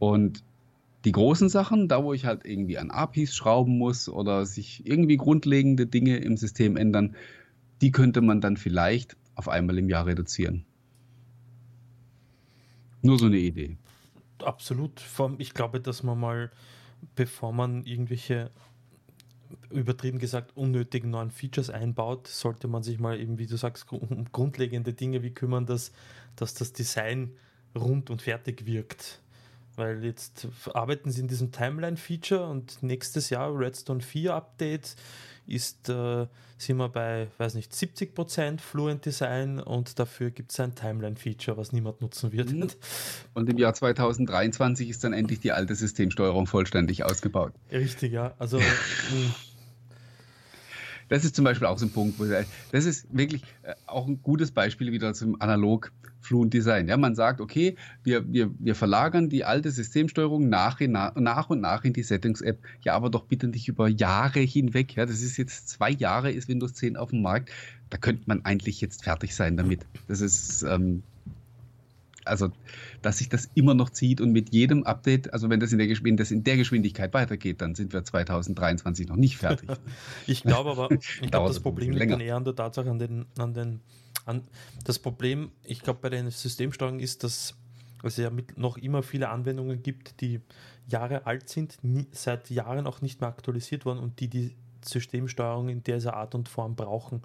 Und die großen Sachen, da wo ich halt irgendwie an APIs schrauben muss oder sich irgendwie grundlegende Dinge im System ändern, die könnte man dann vielleicht auf einmal im Jahr reduzieren. Nur so eine Idee. Absolut. Ich glaube, dass man mal, bevor man irgendwelche übertrieben gesagt unnötigen neuen Features einbaut, sollte man sich mal eben, wie du sagst, um grundlegende Dinge wie kümmern, dass, dass das Design rund und fertig wirkt. Weil jetzt arbeiten sie in diesem Timeline-Feature und nächstes Jahr Redstone 4 Update ist, äh, sind wir bei, weiß nicht, 70% Fluent Design und dafür gibt es ein Timeline-Feature, was niemand nutzen wird. Mhm. *laughs* Und im Jahr 2023 ist dann endlich die alte Systemsteuerung vollständig ausgebaut. Richtig, ja. Also. *laughs* das ist zum Beispiel auch so ein Punkt, wo ich, das ist wirklich äh, auch ein gutes Beispiel wieder zum Analog Fluent Design. Ja, man sagt, okay, wir, wir, wir verlagern die alte Systemsteuerung nach, nach und nach in die Settings-App. Ja, aber doch bitte nicht über Jahre hinweg. Ja, das ist jetzt zwei Jahre, ist Windows 10 auf dem Markt. Da könnte man eigentlich jetzt fertig sein damit. Das ist, ähm, also, dass sich das immer noch zieht und mit jedem Update, also wenn das in der, wenn das in der Geschwindigkeit weitergeht, dann sind wir 2023 noch nicht fertig. *laughs* ich glaube aber, ich *laughs* glaube, das Problem liegt dann eher an der Tatsache, an den, an den an, das Problem, ich glaube, bei den Systemsteuerungen ist, dass es ja noch immer viele Anwendungen gibt, die Jahre alt sind, nie, seit Jahren auch nicht mehr aktualisiert worden und die die Systemsteuerung in dieser Art und Form brauchen.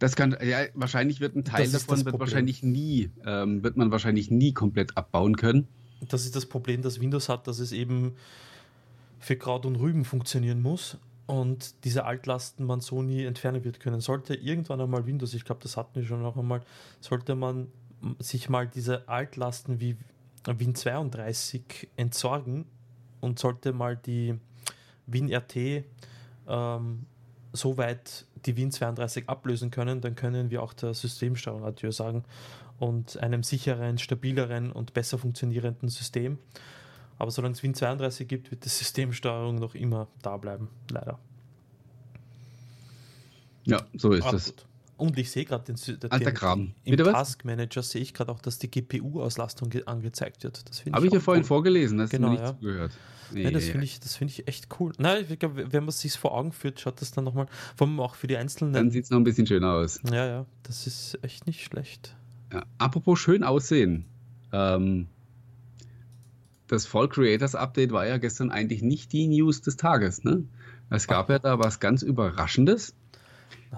Das kann, ja, wahrscheinlich wird ein Teil davon wird wahrscheinlich nie, ähm, wird man wahrscheinlich nie komplett abbauen können. Das ist das Problem, das Windows hat, dass es eben für Kraut und Rüben funktionieren muss und diese Altlasten man so nie entfernen wird können. Sollte irgendwann einmal Windows, ich glaube, das hatten wir schon noch einmal, sollte man sich mal diese Altlasten wie Win32 entsorgen und sollte mal die WinRT ähm, so weit die Win32 ablösen können, dann können wir auch der Systemsteuerung Adieu sagen und einem sicheren, stabileren und besser funktionierenden System. Aber solange es Win32 gibt, wird die Systemsteuerung noch immer da bleiben, leider. Ja, so ist es. Und ich sehe gerade den, den, Alter Kram. im Task Manager sehe ich gerade auch, dass die GPU-Auslastung angezeigt wird. Habe ich dir vorhin cool. vorgelesen, hast genau, nicht ja. zugehört. Nee, ja, das finde ich, find ich echt cool. Nein, ich glaube, wenn man es sich vor Augen führt, schaut das dann nochmal, vor allem auch für die Einzelnen. Dann sieht es noch ein bisschen schöner aus. Ja, ja, das ist echt nicht schlecht. Ja, apropos schön aussehen. Ähm, das Fall Creators Update war ja gestern eigentlich nicht die News des Tages. Ne? Es gab ja da was ganz Überraschendes.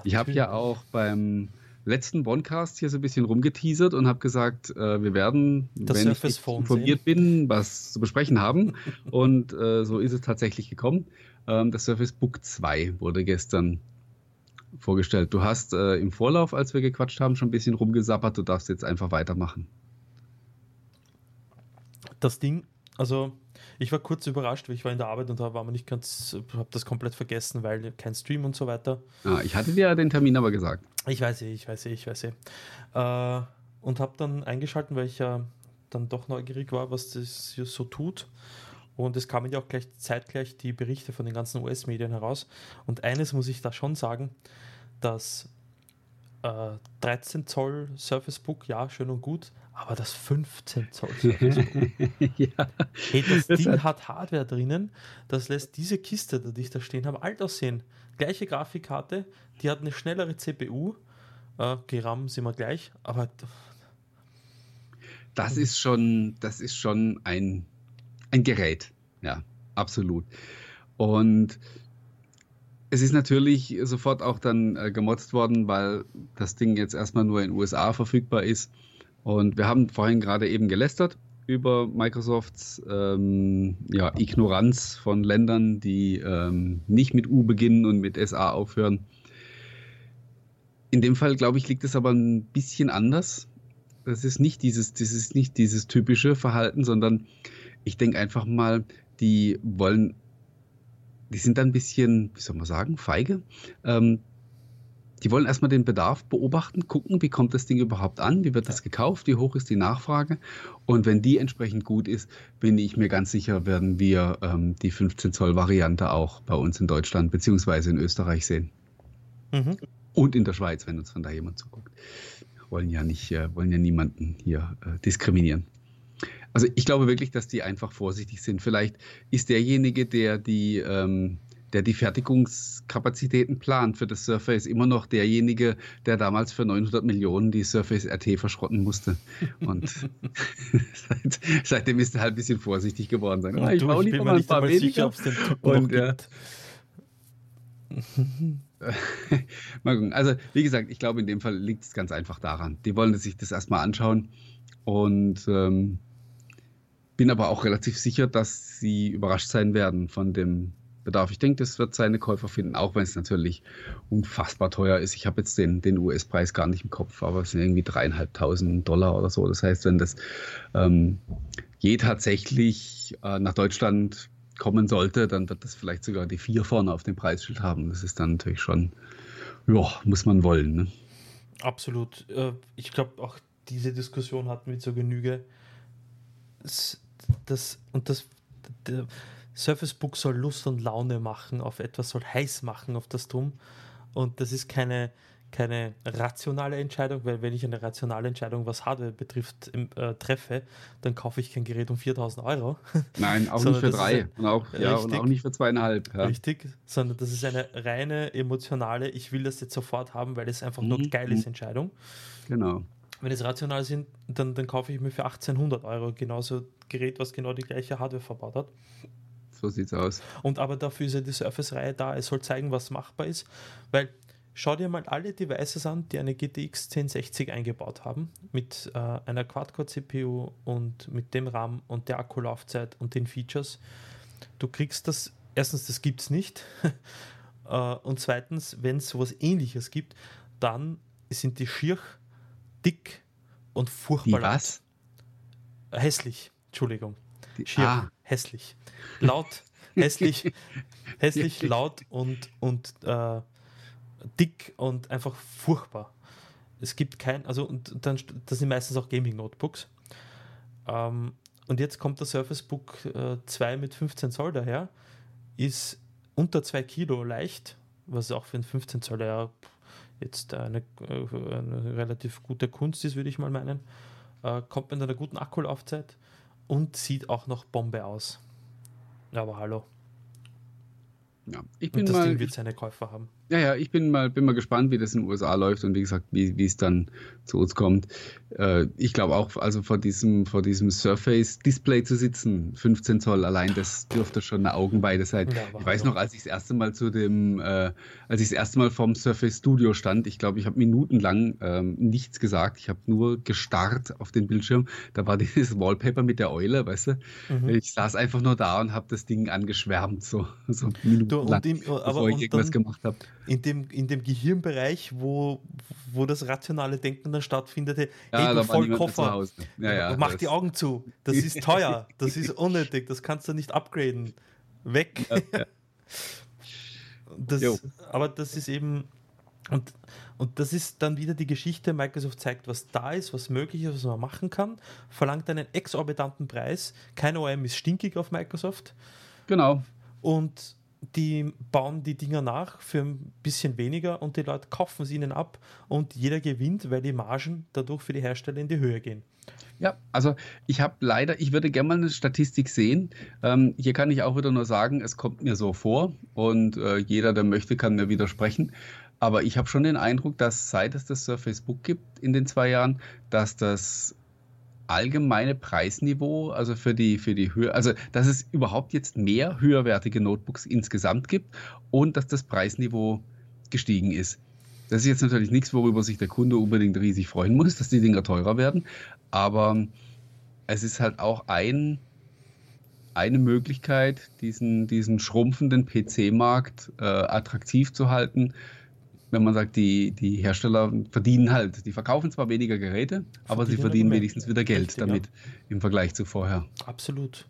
Ich habe ja auch beim letzten Onecast hier so ein bisschen rumgeteasert und habe gesagt, äh, wir werden, das wenn Surface ich informiert sehen. bin, was zu besprechen haben. und äh, so ist es tatsächlich gekommen. Ähm, das Surface Book 2 wurde gestern vorgestellt. Du hast äh, im Vorlauf, als wir gequatscht haben, schon ein bisschen rumgesappert. Du darfst jetzt einfach weitermachen. Das Ding, also ich war kurz überrascht, weil ich war in der Arbeit und da war man nicht ganz, habe das komplett vergessen, weil kein Stream und so weiter. Ah, ich hatte dir ja den Termin aber gesagt. Ich weiß eh, ich weiß eh, ich weiß eh. Äh, und habe dann eingeschalten, weil ich ja dann doch neugierig war, was das so tut. Und es kamen ja auch gleich zeitgleich die Berichte von den ganzen US-Medien heraus. Und eines muss ich da schon sagen, dass äh, 13 Zoll Surface Book, ja, schön und gut, aber das 15 Zoll *laughs* ja. Hey, das, das Ding hat, hat Hardware drinnen, das lässt diese Kiste, die ich da stehen habe, alt aussehen. Gleiche Grafikkarte, die hat eine schnellere CPU, äh, sind wir gleich, aber das ist schon, das ist schon ein ein Gerät. Ja, absolut. Und es ist natürlich sofort auch dann äh, gemotzt worden, weil das Ding jetzt erstmal nur in den USA verfügbar ist. Und wir haben vorhin gerade eben gelästert über Microsofts ähm, ja, Ignoranz von Ländern, die ähm, nicht mit U beginnen und mit SA aufhören. In dem Fall, glaube ich, liegt es aber ein bisschen anders. Das ist nicht dieses, das ist nicht dieses typische Verhalten, sondern ich denke einfach mal, die wollen, die sind dann ein bisschen, wie soll man sagen, feige. Ähm, die wollen erstmal den Bedarf beobachten, gucken, wie kommt das Ding überhaupt an, wie wird das gekauft, wie hoch ist die Nachfrage. Und wenn die entsprechend gut ist, bin ich mir ganz sicher, werden wir ähm, die 15 Zoll Variante auch bei uns in Deutschland beziehungsweise in Österreich sehen. Mhm. Und in der Schweiz, wenn uns von da jemand zuguckt. Wollen ja nicht, äh, wollen ja niemanden hier äh, diskriminieren. Also ich glaube wirklich, dass die einfach vorsichtig sind. Vielleicht ist derjenige, der die, ähm, der die Fertigungskapazitäten plant für das Surface, immer noch derjenige, der damals für 900 Millionen die Surface RT verschrotten musste. Und seit, *laughs* seitdem ist er halt ein bisschen vorsichtig geworden. Sagen, ich baue lieber mal ein paar weniger. Sicher, und, ja. *laughs* mal gucken. Also, wie gesagt, ich glaube, in dem Fall liegt es ganz einfach daran. Die wollen sich das erstmal anschauen und ähm, bin aber auch relativ sicher, dass sie überrascht sein werden von dem Bedarf. Ich denke, das wird seine Käufer finden, auch wenn es natürlich unfassbar teuer ist. Ich habe jetzt den, den US-Preis gar nicht im Kopf, aber es sind irgendwie dreieinhalbtausend Dollar oder so. Das heißt, wenn das ähm, je tatsächlich äh, nach Deutschland kommen sollte, dann wird das vielleicht sogar die vier vorne auf dem Preisschild haben. Das ist dann natürlich schon, ja, muss man wollen. Ne? Absolut. Äh, ich glaube, auch diese Diskussion hatten wir zur Genüge das, und das, der Surface Book soll Lust und Laune machen auf etwas, soll heiß machen auf das Drum. Und das ist keine, keine rationale Entscheidung, weil wenn ich eine rationale Entscheidung, was Hardware betrifft, im, äh, treffe, dann kaufe ich kein Gerät um 4000 Euro. *laughs* Nein, auch nicht für drei und auch, ja, und auch nicht für zweieinhalb. Ja. Richtig, sondern das ist eine reine emotionale, ich will das jetzt sofort haben, weil es einfach mhm. nur geil ist, Entscheidung. Genau wenn es rational sind, dann, dann kaufe ich mir für 1800 Euro genauso Gerät, was genau die gleiche Hardware verbaut hat. So sieht's aus. Und aber dafür ist ja die Surface-Reihe da. Es soll zeigen, was machbar ist, weil schau dir mal alle Devices an, die eine GTX 1060 eingebaut haben, mit äh, einer Quad-Core-CPU und mit dem RAM und der Akkulaufzeit und den Features. Du kriegst das, erstens, das gibt es nicht. *laughs* äh, und zweitens, wenn es sowas ähnliches gibt, dann sind die schier dick und furchtbar Die was? Hässlich, Entschuldigung. Die, Schier, ah. Hässlich. Laut, *laughs* hässlich, hässlich, laut und, und äh, dick und einfach furchtbar. Es gibt kein, also und dann, das sind meistens auch Gaming-Notebooks. Ähm, und jetzt kommt der Surface Book äh, 2 mit 15 Zoll daher, ist unter 2 Kilo leicht, was auch für einen 15 Zoll ja jetzt eine, äh, eine relativ gute Kunst ist, würde ich mal meinen. Äh, kommt mit einer guten Akkulaufzeit und sieht auch noch Bombe aus. Aber hallo. Ja, ich bin und das mal, Ding wird seine Käufer haben. Ja, ja, ich bin mal, bin mal gespannt, wie das in den USA läuft und wie gesagt, wie, wie es dann zu uns kommt. Äh, ich glaube auch, also vor diesem, vor diesem Surface-Display zu sitzen, 15 Zoll, allein das dürfte schon eine Augenweide sein. Ja, ich weiß noch, als ich das erste Mal zu dem, äh, als ich das erste Mal vorm Surface Studio stand, ich glaube, ich habe minutenlang ähm, nichts gesagt. Ich habe nur gestarrt auf den Bildschirm. Da war *laughs* dieses Wallpaper mit der Eule, weißt du? Mhm. Ich saß einfach nur da und habe das Ding angeschwärmt, so, so minutenlang, bevor ich irgendwas gemacht habe in dem, in dem Gehirnbereich, wo, wo das rationale Denken dann stattfindet, ja, hey, du voll Koffer, ja, ja, mach die Augen zu, das ist teuer, das ist unnötig, das kannst du nicht upgraden, weg. *laughs* das, aber das ist eben, und, und das ist dann wieder die Geschichte, Microsoft zeigt, was da ist, was möglich ist, was man machen kann, verlangt einen exorbitanten Preis, kein OM ist stinkig auf Microsoft. Genau. Und die bauen die Dinger nach für ein bisschen weniger und die Leute kaufen sie ihnen ab und jeder gewinnt, weil die Margen dadurch für die Hersteller in die Höhe gehen. Ja, also ich habe leider, ich würde gerne mal eine Statistik sehen. Ähm, hier kann ich auch wieder nur sagen, es kommt mir so vor und äh, jeder, der möchte, kann mir widersprechen. Aber ich habe schon den Eindruck, dass seit es das Surface Book gibt in den zwei Jahren, dass das allgemeine Preisniveau, also für die, für die Höhe, also dass es überhaupt jetzt mehr höherwertige Notebooks insgesamt gibt und dass das Preisniveau gestiegen ist. Das ist jetzt natürlich nichts, worüber sich der Kunde unbedingt riesig freuen muss, *laughs* dass die Dinger teurer werden, aber es ist halt auch ein, eine Möglichkeit, diesen, diesen schrumpfenden PC-Markt äh, attraktiv zu halten wenn man sagt, die, die Hersteller verdienen halt, die verkaufen zwar weniger Geräte, aber sie verdienen wenigstens wieder Geld Richtig, damit ja. im Vergleich zu vorher. Absolut.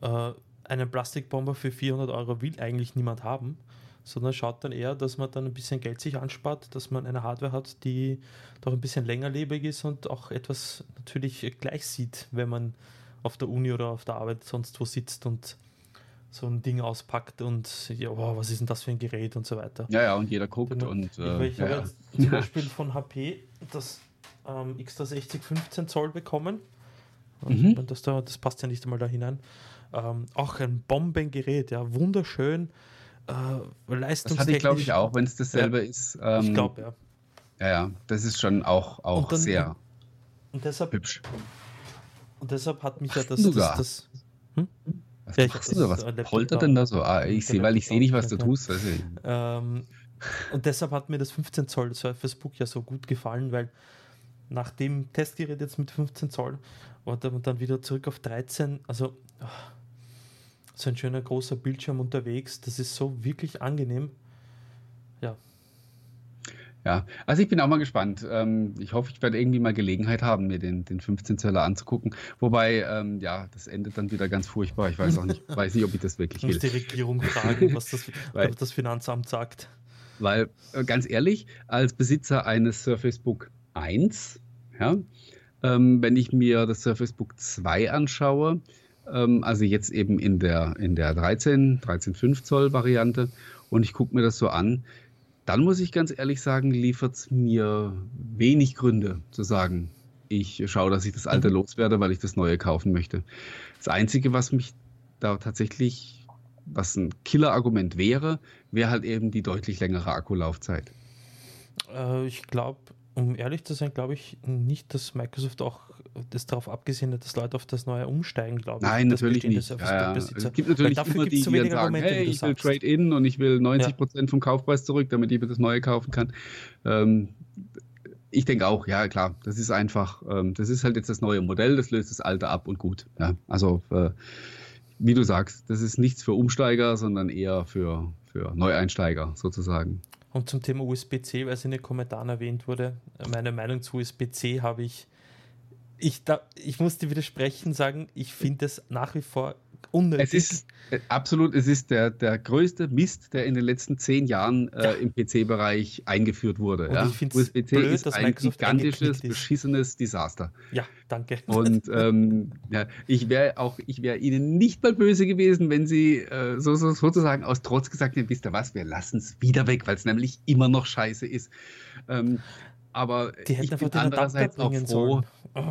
Äh, einen Plastikbomber für 400 Euro will eigentlich niemand haben, sondern schaut dann eher, dass man dann ein bisschen Geld sich anspart, dass man eine Hardware hat, die doch ein bisschen längerlebig ist und auch etwas natürlich gleich sieht, wenn man auf der Uni oder auf der Arbeit sonst wo sitzt und so ein Ding auspackt und ja, wow, was ist denn das für ein Gerät und so weiter. Ja, ja, und jeder guckt genau. und. Äh, ich, habe ja. jetzt *laughs* zum Beispiel von HP das ähm, X360 15 Zoll bekommen. Mhm. Das, da, das passt ja nicht einmal da hinein. Ähm, auch ein Bombengerät, ja, wunderschön. Äh, leistungstechnisch. Das hatte ich, glaube ich, auch, wenn es dasselbe ja, ist. Ähm, ich glaube, ja. Ja, ja, das ist schon auch, auch dann, sehr und deshalb, hübsch. Und deshalb hat mich ja das. das, das hm? Was ja, machst du da? Was poltert denn da so? Ah, ich sehe, weil ich sehe nicht, was du tust. Weiß ich. Ähm, und deshalb hat mir das 15 Zoll Surface Book ja so gut gefallen, weil nach dem Testgerät jetzt mit 15 Zoll und dann wieder zurück auf 13, also oh, so ein schöner großer Bildschirm unterwegs, das ist so wirklich angenehm. Ja, ja, also ich bin auch mal gespannt. Ähm, ich hoffe, ich werde irgendwie mal Gelegenheit haben, mir den, den 15 Zöller anzugucken. Wobei, ähm, ja, das endet dann wieder ganz furchtbar. Ich weiß auch nicht, *laughs* weiß nicht ob ich das wirklich will. Ich muss die Regierung fragen, was das, *laughs* weil, das Finanzamt sagt. Weil, äh, ganz ehrlich, als Besitzer eines Surface Book 1, ja, ähm, wenn ich mir das Surface Book 2 anschaue, ähm, also jetzt eben in der, in der 13, 13,5 Zoll Variante, und ich gucke mir das so an, dann muss ich ganz ehrlich sagen, liefert es mir wenig Gründe zu sagen, ich schaue, dass ich das alte mhm. loswerde, weil ich das neue kaufen möchte. Das Einzige, was mich da tatsächlich, was ein Killer-Argument wäre, wäre halt eben die deutlich längere Akkulaufzeit. Äh, ich glaube, um ehrlich zu sein, glaube ich nicht, dass Microsoft auch das darauf abgesehen hat, dass Leute auf das Neue umsteigen, glaube ich. Nein, natürlich nicht. Ja, ja. Es gibt natürlich immer die, die dann sagen, hey, ich will Trade-In und ich will 90 Prozent ja. vom Kaufpreis zurück, damit ich mir das Neue kaufen kann. Ähm, ich denke auch, ja klar, das ist einfach, ähm, das ist halt jetzt das neue Modell, das löst das alte ab und gut. Ja, also äh, wie du sagst, das ist nichts für Umsteiger, sondern eher für, für Neueinsteiger sozusagen. Und zum Thema USB-C, weil es in den Kommentaren erwähnt wurde, meine Meinung zu USB-C habe ich, ich, da, ich musste widersprechen, sagen, ich finde es nach wie vor unnötig. Es ist äh, absolut, es ist der, der größte Mist, der in den letzten zehn Jahren äh, im PC-Bereich eingeführt wurde. Und ja? Ich USB-C blöd, ist ein gigantisches, beschissenes Desaster. Ja, danke. Und *laughs* ähm, ja, ich wäre auch, ich wäre Ihnen nicht mal böse gewesen, wenn Sie äh, so, so, sozusagen aus Trotz gesagt hätten, wisst ihr was, wir lassen es wieder weg, weil es nämlich immer noch scheiße ist. Ähm, aber die hätten ich bin andererseits auch froh,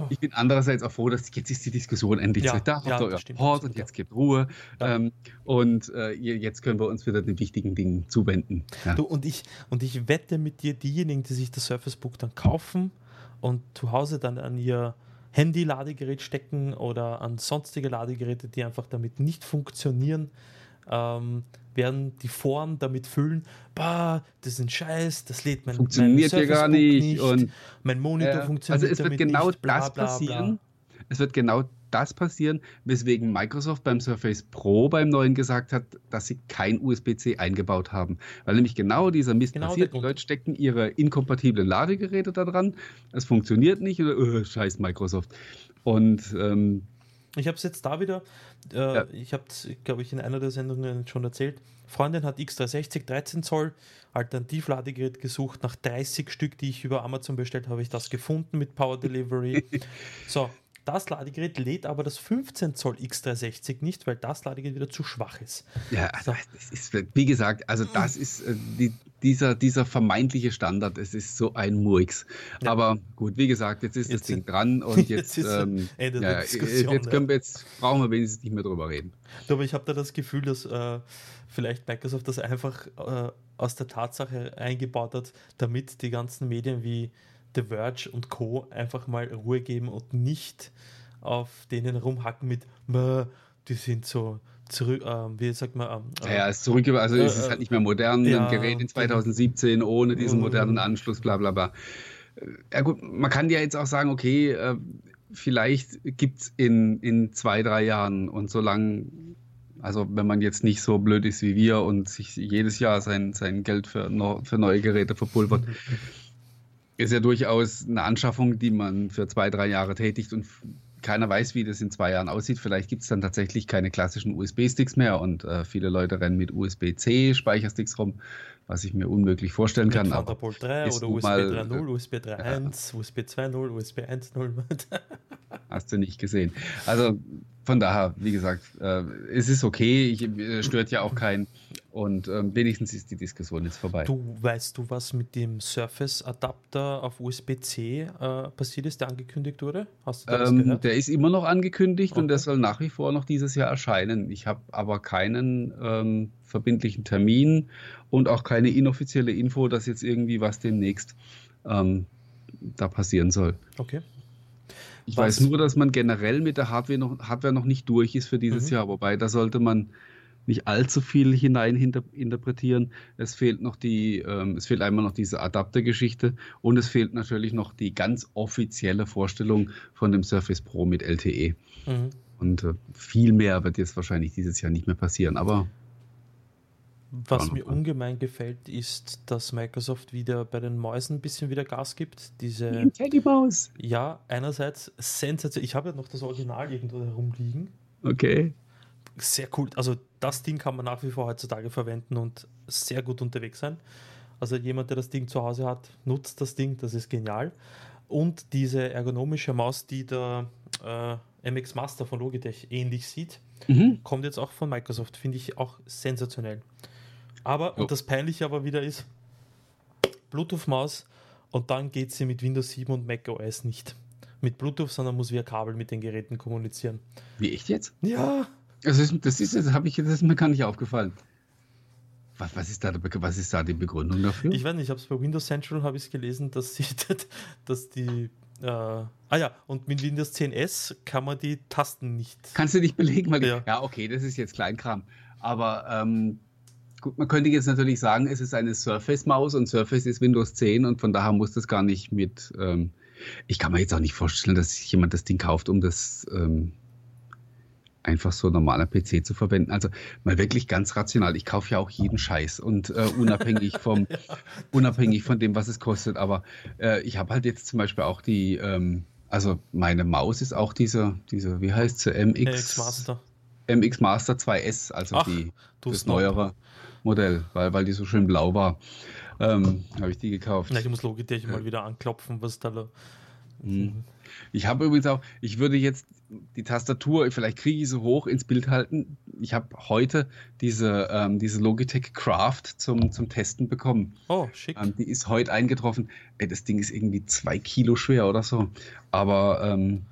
ich bin andererseits auch froh, dass jetzt ist die Diskussion endlich Ja, da. Habt ja, euer stimmt, Port und jetzt gibt Ruhe. Ja. Ähm, und äh, jetzt können wir uns wieder den wichtigen Dingen zuwenden. Ja. Du, und, ich, und ich wette mit dir, diejenigen, die sich das Surface Book dann kaufen und zu Hause dann an ihr Handy-Ladegerät stecken oder an sonstige Ladegeräte, die einfach damit nicht funktionieren, ähm, werden die Foren damit füllen, bah, das ist ein Scheiß, das lädt mein, Funktioniert mein gar Book nicht und- mein Monitor Ja, funktioniert also es wird genau nicht, bla, das bla, bla. passieren. Es wird genau das passieren, weswegen Microsoft beim Surface Pro beim neuen gesagt hat, dass sie kein USB-C eingebaut haben. Weil nämlich genau dieser Mist Genau passiert. Die. Leute stecken ihre inkompatiblen Ladegeräte da dran. Es funktioniert nicht. Oder, oh, scheiß Microsoft. Und ähm, Ich habe es jetzt da wieder, äh, Ja. ich habe es, glaube ich, in einer der Sendungen schon erzählt. Freundin hat X360 13 Zoll Alternativladegerät gesucht. Nach 30 Stück, die ich über Amazon bestellt habe, ich das gefunden mit Power Delivery. *laughs* so, das Ladegerät lädt aber das 15 Zoll X360 nicht, weil das Ladegerät wieder zu schwach ist. Ja, also das ist, wie gesagt, also das ist äh, die, dieser, dieser vermeintliche Standard. Es ist so ein Murks. Ja. Aber gut, wie gesagt, jetzt ist Jetzt das Ding dran und *laughs* jetzt jetzt, ähm, Ende ja, Diskussion, jetzt, können wir, jetzt brauchen wir wenigstens nicht mehr drüber reden. Aber ich habe da das Gefühl, dass äh, vielleicht Microsoft das einfach äh, aus der Tatsache eingebaut hat, damit die ganzen Medien wie The Verge und Co. einfach mal Ruhe geben und nicht auf denen rumhacken mit, "Mö, die sind so zurück, ähm, wie sagt man, ähm, Ja, es ist zurück, also es äh, ist halt nicht mehr modern, ja, ein Gerät in 2017 ohne diesen Mhm. modernen Anschluss, bla bla bla. Äh, Ja gut, man kann ja jetzt auch sagen, okay, äh, vielleicht gibt es in, in zwei, drei Jahren und solange, also wenn man jetzt nicht so blöd ist wie wir und sich jedes Jahr sein, sein Geld für, für neue Geräte verpulvert, *laughs* ist ja durchaus eine Anschaffung, die man für zwei, drei Jahre tätigt und keiner weiß, wie das in zwei Jahren aussieht. Vielleicht gibt es dann tatsächlich keine klassischen USB-Sticks mehr und äh, viele Leute rennen mit USB-C-Speichersticks rum, was ich mir unmöglich vorstellen mit kann. Thunderbolt 3 ist oder USB mal, 3.0, USB 3.1, USB 2.0, USB 1.0. hast du nicht gesehen. Also von daher, wie gesagt, äh, es ist okay, ich, äh, stört ja auch keinen und ähm, wenigstens ist die Diskussion jetzt vorbei. Du weißt du, was mit dem Surface-Adapter auf USB-C äh, passiert ist, der angekündigt wurde? Hast du da was Ähm, gehört? der ist immer noch angekündigt und Okay. der soll nach wie vor noch dieses Jahr erscheinen. Ich habe aber keinen ähm, verbindlichen Termin und auch keine inoffizielle Info, dass jetzt irgendwie was demnächst ähm, da passieren soll. Okay. Ich Was- weiß nur, dass man generell mit der Hardware noch, Hardware noch nicht durch ist für dieses Mhm. Jahr, wobei da sollte man nicht allzu viel hinein interpretieren. Es fehlt noch die, ähm, es fehlt einmal noch diese Adaptergeschichte und es fehlt natürlich noch die ganz offizielle Vorstellung von dem Surface Pro mit LTE. Mhm. Und äh, viel mehr wird jetzt wahrscheinlich dieses Jahr nicht mehr passieren. Aber Was mir ungemein gefällt, ist, dass Microsoft wieder bei den Mäusen ein bisschen wieder Gas gibt. Diese, Teddy Maus. ja, einerseits sensationell. Ich habe ja noch das Original irgendwo herumliegen. Okay. Sehr cool. Also das Ding kann man nach wie vor heutzutage verwenden und sehr gut unterwegs sein. Also jemand, der das Ding zu Hause hat, nutzt das Ding. Das ist genial. Und diese ergonomische Maus, die der äh, MX Master von Logitech ähnlich sieht, Mhm. kommt jetzt auch von Microsoft. Finde ich auch sensationell. Aber, Jo. und das Peinliche aber wieder ist, Bluetooth-Maus und dann geht sie mit Windows 7 und Mac OS nicht. Mit Bluetooth, sondern muss via Kabel mit den Geräten kommunizieren. Wie echt jetzt? Ja, Das ist, das ist, das habe ich, das ist mir gar nicht aufgefallen. Was, was, ist da, was ist da die Begründung dafür? ich weiß nicht, ich habe es bei Windows Central habe ich gelesen, dass sie, *laughs* dass die, äh, ah ja, und mit Windows 10S kann man die Tasten nicht. Kannst du nicht belegen, weil Ja. ja. okay, das ist jetzt Kleinkram. Aber ähm, gut, man könnte jetzt natürlich sagen, es ist eine Surface-Maus und Surface ist Windows 10 und von daher muss das gar nicht mit. Ähm, ich kann mir jetzt auch nicht vorstellen, dass sich jemand das Ding kauft, um das ähm, einfach so normaler PC zu verwenden. Also mal wirklich ganz rational. Ich kaufe ja auch jeden Scheiß und äh, unabhängig *laughs* vom, unabhängig von dem, was es kostet. Aber äh, ich habe halt jetzt zum Beispiel auch die, ähm, also meine Maus ist auch diese, diese, wie heißt sie, MX, MX Master. MX Master 2S, also Ach, die, das neuere Modell, weil, weil die so schön blau war. Ähm, habe ich die gekauft. Na, ich muss Logitech mal wieder anklopfen, was da Mhm. Ich habe übrigens auch, ich würde jetzt die Tastatur, vielleicht kriege ich sie hoch ins Bild halten. Ich habe heute diese, ähm, diese Logitech Craft zum, zum Testen bekommen. Oh, schick. Ähm, die ist heute eingetroffen. Ey, das Ding ist irgendwie zwei Kilo schwer oder so. Aber ähm,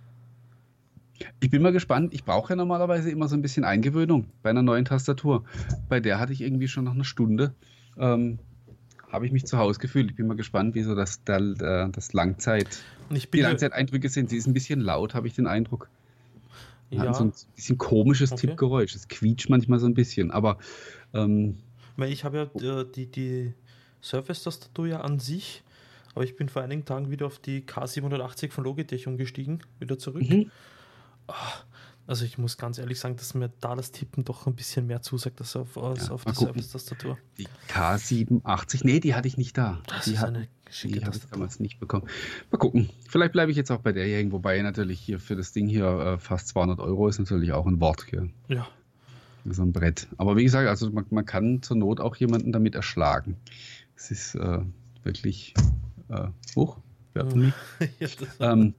ich bin mal gespannt. Ich brauche ja normalerweise immer so ein bisschen Eingewöhnung bei einer neuen Tastatur. Bei der hatte ich irgendwie schon nach einer Stunde ähm, habe ich mich zu Hause gefühlt. Ich bin mal gespannt, wie so das, das Langzeit, die Langzeiteindrücke sind. Sie ist ein bisschen laut, habe ich den Eindruck. Ja. Hat so ein bisschen komisches okay. Tippgeräusch. Es quietscht manchmal so ein bisschen, aber. Ähm, ich habe ja äh, die, die Surface-Tastatur ja an sich, aber ich bin vor einigen Tagen wieder auf die K780 von Logitech umgestiegen, wieder zurück. Mhm. Ach, also ich muss ganz ehrlich sagen, dass mir da das Tippen doch ein bisschen mehr zusagt als auf, als ja, auf der Service-Tastatur. Die K87, nee, die hatte ich nicht da. Das die ist hat, eine schicke die habe ich damals nicht bekommen. Mal gucken. Vielleicht bleibe ich jetzt auch bei derjenigen, wobei natürlich hier für das Ding hier äh, fast 200 Euro ist natürlich auch ein Wort. Hier. Ja. So ein Brett. Aber wie gesagt, also man, man kann zur Not auch jemanden damit erschlagen. Es ist äh, wirklich äh, hoch. Ja, *laughs* ähm,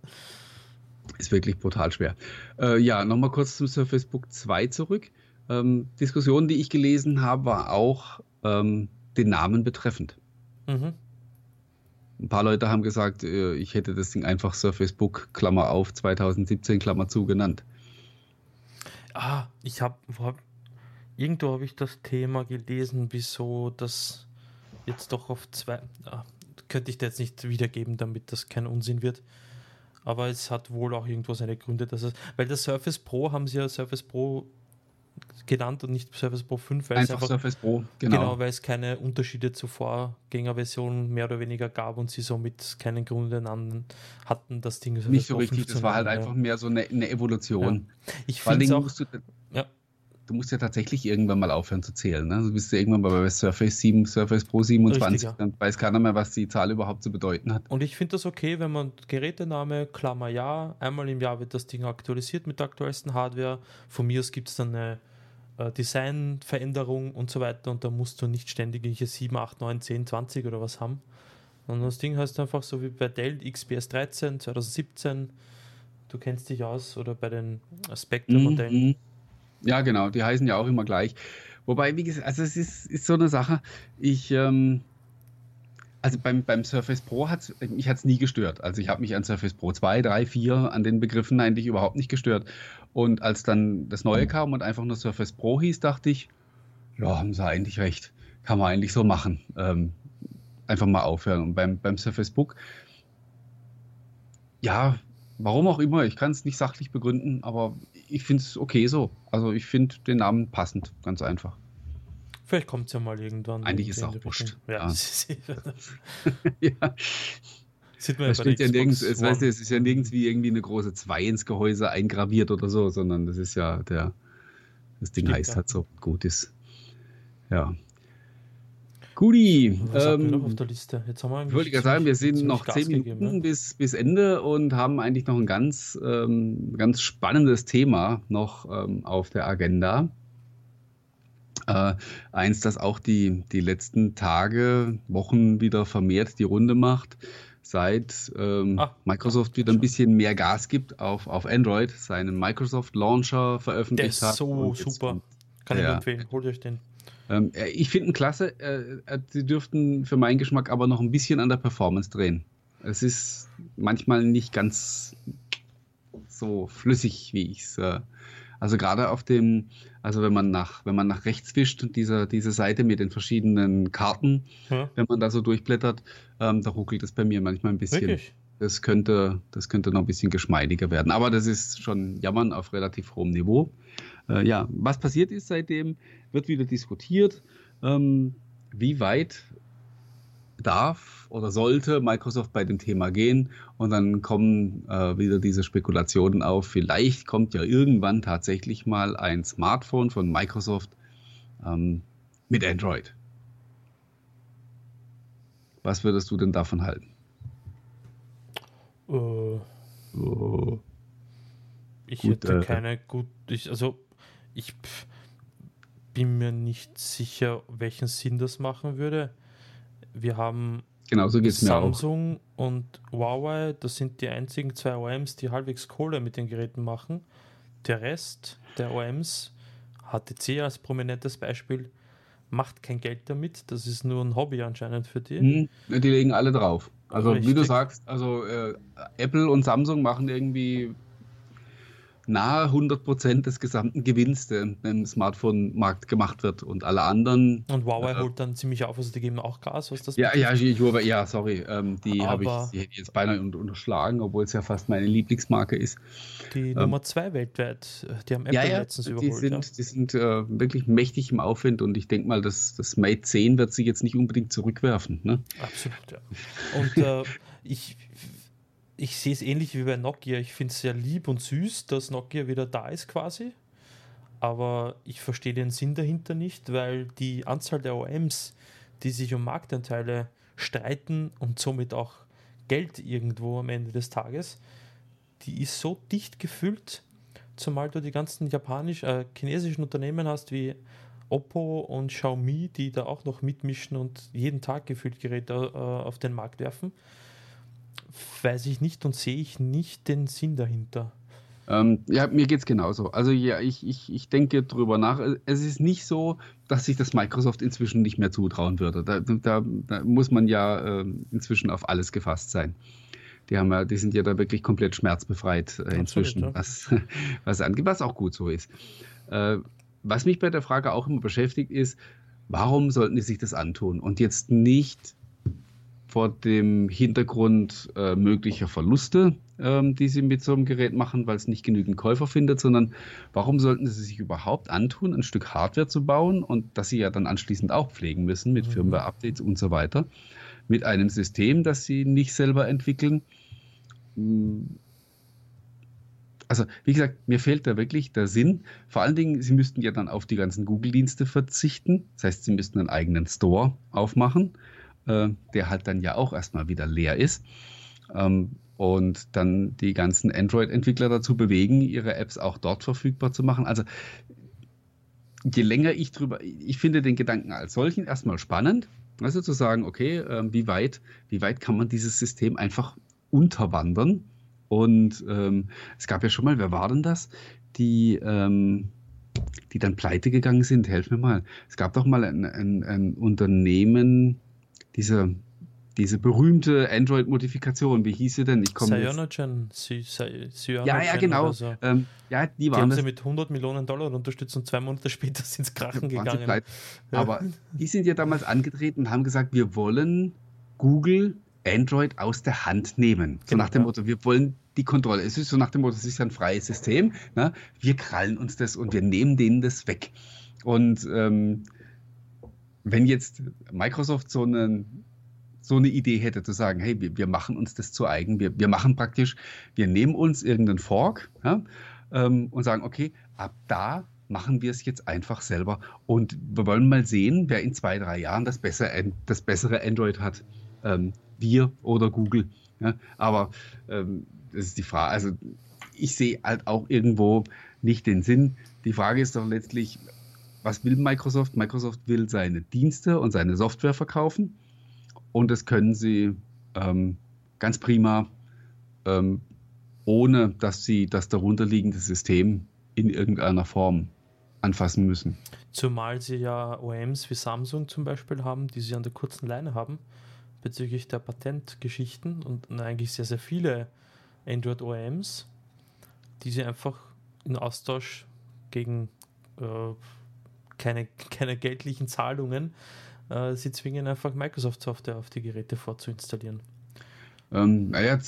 ist wirklich brutal schwer. Äh, ja, nochmal kurz zum Surface Book 2 zurück. Ähm, Diskussion, die ich gelesen habe, war auch ähm, den Namen betreffend. Mhm. Ein paar Leute haben gesagt, äh, ich hätte das Ding einfach Surface Book, Klammer auf, 2017, Klammer zu genannt. Ah, ich habe, irgendwo habe ich das Thema gelesen, wieso das jetzt doch auf zwei, ah, könnte ich jetzt nicht wiedergeben, damit das kein Unsinn wird aber es hat wohl auch irgendwo seine Gründe, dass es, weil das Surface Pro haben sie ja Surface Pro genannt und nicht Surface Pro 5, weil einfach, es einfach Surface Pro, genau. genau. weil es keine Unterschiede zur Vorgängerversion mehr oder weniger gab und sie somit keinen Grund hatten, das Ding Nicht so richtig, das war halt einfach mehr so eine, eine Evolution. Ja. Ich finde auch, du, ja du musst ja tatsächlich irgendwann mal aufhören zu zählen. Ne? Du bist ja irgendwann mal bei Surface 7, Surface Pro 27, Richtig, ja. dann weiß keiner mehr, was die Zahl überhaupt zu bedeuten hat. Und ich finde das okay, wenn man Gerätename, Klammer ja, einmal im Jahr wird das Ding aktualisiert mit der aktuellsten Hardware. Von mir aus gibt es dann eine äh, Designveränderung und so weiter und da musst du nicht ständig hier 7, 8, 9, 10, 20 oder was haben. Und das Ding heißt einfach so wie bei Dell XPS 13 2017. Du kennst dich aus oder bei den Spectrum-Modellen. Mhm. Ja, genau, die heißen ja auch immer gleich. Wobei, wie gesagt, also es ist, ist so eine Sache, ich, ähm, also beim, beim Surface Pro hat mich hat es nie gestört. Also ich habe mich an Surface Pro 2, 3, 4, an den Begriffen eigentlich überhaupt nicht gestört. Und als dann das Neue kam und einfach nur Surface Pro hieß, dachte ich, ja, haben sie eigentlich recht. Kann man eigentlich so machen. Ähm, einfach mal aufhören. Und beim, beim Surface Book, ja, warum auch immer, ich kann es nicht sachlich begründen, aber ich finde es okay so. Also ich finde den Namen passend, ganz einfach. Vielleicht kommt es ja mal irgendwann. Eigentlich ist es auch wurscht. Ja. ja. *laughs* *laughs* Sieht man das ja, ja nirgends, es, weißt du, es ist ja nirgends wie irgendwie eine große 2 ins Gehäuse eingraviert oder so, sondern das ist ja der, das Ding Stimmt, heißt ja. halt so, gut ist. Ja. Guti. Was ähm, noch auf der Liste? Jetzt haben wir ich wollte gerade sagen, wir sind noch zehn Minuten gegeben, bis, bis Ende und haben eigentlich noch ein ganz, ähm, ganz spannendes Thema noch ähm, auf der Agenda. Äh, eins, das auch die, die letzten Tage, Wochen wieder vermehrt die Runde macht, seit ähm, ah, Microsoft wieder ein bisschen mehr Gas gibt auf, auf Android, seinen Microsoft Launcher veröffentlicht hat. Der ist so super. Kann ich empfehlen. Holt euch den. Ähm, äh, ich finde ihn klasse. Äh, äh, sie dürften für meinen Geschmack aber noch ein bisschen an der Performance drehen. Es ist manchmal nicht ganz so flüssig, wie ich es. Äh, also gerade auf dem, also wenn man nach, wenn man nach rechts wischt, diese, diese Seite mit den verschiedenen Karten, ja. wenn man da so durchblättert, ähm, da ruckelt es bei mir manchmal ein bisschen. Wirklich? Das könnte, das könnte noch ein bisschen geschmeidiger werden. Aber das ist schon Jammern auf relativ hohem Niveau. Äh, ja, was passiert ist seitdem, wird wieder diskutiert, ähm, wie weit darf oder sollte Microsoft bei dem Thema gehen und dann kommen äh, wieder diese Spekulationen auf, vielleicht kommt ja irgendwann tatsächlich mal ein Smartphone von Microsoft ähm, mit Android. Was würdest du denn davon halten? Uh, oh. Ich Gut, hätte äh, keine gut, ich, also ich bin mir nicht sicher, welchen Sinn das machen würde. Wir haben Genau, so geht es mir auch. Samsung und Huawei, das sind die einzigen zwei OEMs, die halbwegs Kohle mit den Geräten machen. Der Rest der OEMs, HTC als prominentes Beispiel, macht kein Geld damit. Das ist nur ein Hobby anscheinend für die. Hm, die legen alle drauf. Also Richtig. wie du sagst, also äh, Apple und Samsung machen irgendwie nahe 100 Prozent des gesamten Gewinns, der im Smartphone-Markt gemacht wird und alle anderen. Und Huawei äh, holt dann ziemlich auf, also die geben auch Gas, was das Ja, ja, Huawei, ja, sorry, ähm, die habe ich die jetzt beinahe unterschlagen, obwohl es ja fast meine Lieblingsmarke ist. Die ähm, Nummer zwei weltweit, die haben Apple ja, ja, letztens die überholt. Sind, ja. Die sind äh, wirklich mächtig im Aufwind und ich denke mal, das, das Mate 10 wird sich jetzt nicht unbedingt zurückwerfen. Ne? Absolut, ja. *laughs* Und äh, ich ich sehe es ähnlich wie bei Nokia. Ich finde es sehr lieb und süß, dass Nokia wieder da ist quasi. Aber ich verstehe den Sinn dahinter nicht, weil die Anzahl der OMs, die sich um Marktanteile streiten und somit auch Geld irgendwo am Ende des Tages, die ist so dicht gefüllt, zumal du die ganzen japanisch, äh, chinesischen Unternehmen hast wie Oppo und Xiaomi, die da auch noch mitmischen und jeden Tag gefühlt Geräte äh, auf den Markt werfen weiß ich nicht und sehe ich nicht den Sinn dahinter. Ähm, ja, mir geht es genauso. Also ja, ich, ich, ich denke drüber nach. Es ist nicht so, dass sich das Microsoft inzwischen nicht mehr zutrauen würde. Da, da, da muss man ja äh, inzwischen auf alles gefasst sein. Die, haben ja, die sind ja da wirklich komplett schmerzbefreit äh, inzwischen, ja. was, *laughs* was angeht, was auch gut so ist. Äh, was mich bei der Frage auch immer beschäftigt, ist, warum sollten die sich das antun und jetzt nicht vor dem Hintergrund äh, möglicher Verluste, ähm, die sie mit so einem Gerät machen, weil es nicht genügend Käufer findet, sondern warum sollten sie sich überhaupt antun, ein Stück Hardware zu bauen und das sie ja dann anschließend auch pflegen müssen mit mhm. Firmware-Updates und so weiter, mit einem System, das sie nicht selber entwickeln. Also, wie gesagt, mir fehlt da wirklich der Sinn. Vor allen Dingen, sie müssten ja dann auf die ganzen Google-Dienste verzichten. Das heißt, sie müssten einen eigenen Store aufmachen äh, der halt dann ja auch erstmal wieder leer ist. Ähm, und dann die ganzen Android-Entwickler dazu bewegen, ihre Apps auch dort verfügbar zu machen. Also je länger ich drüber, ich finde den Gedanken als solchen erstmal spannend. Also zu sagen, okay, äh, wie weit, wie weit kann man dieses System einfach unterwandern? Und ähm, es gab ja schon mal, wer war denn das? Die, ähm, die dann pleite gegangen sind. Helf mir mal. Es gab doch mal ein, ein, ein Unternehmen, diese, diese berühmte Android-Modifikation, wie hieß sie denn? Ich komme Cyanogen. Ja, ja, genau. So. Ähm, ja, die, die haben sie mit 100 Millionen Dollar unterstützt und zwei Monate *laughs* später sind es krachen gegangen. Ja. Aber die sind ja damals angetreten und haben gesagt, wir wollen Google Android aus der Hand nehmen. So genau, nach dem ja. Motto, wir wollen die Kontrolle. Es ist so nach dem Motto, es ist ein freies System. Ne? Wir krallen uns das und wir nehmen denen das weg. Und ähm, wenn jetzt Microsoft so eine, so eine Idee hätte, zu sagen, hey, wir, wir machen uns das zu eigen, wir, wir machen praktisch, wir nehmen uns irgendeinen Fork ja, ähm, und sagen, okay, ab da machen wir es jetzt einfach selber und wir wollen mal sehen, wer in zwei, drei Jahren das, besser, das bessere Android hat. Ähm, wir oder Google. Ja, aber ähm, das ist die Frage. Also ich sehe halt auch irgendwo nicht den Sinn. Die Frage ist doch letztlich, was will Microsoft? Microsoft will seine Dienste und seine Software verkaufen und das können sie ähm, ganz prima, ähm, ohne dass sie das darunterliegende System in irgendeiner Form anfassen müssen. Zumal sie ja OEMs wie Samsung zum Beispiel haben, die sie an der kurzen Leine haben bezüglich der Patentgeschichten und eigentlich sehr, sehr viele Android OEMs, die sie einfach in Austausch gegen äh, keine, keine geldlichen Zahlungen. Äh, sie zwingen einfach Microsoft-Software auf die Geräte vorzuinstallieren. Ähm, naja,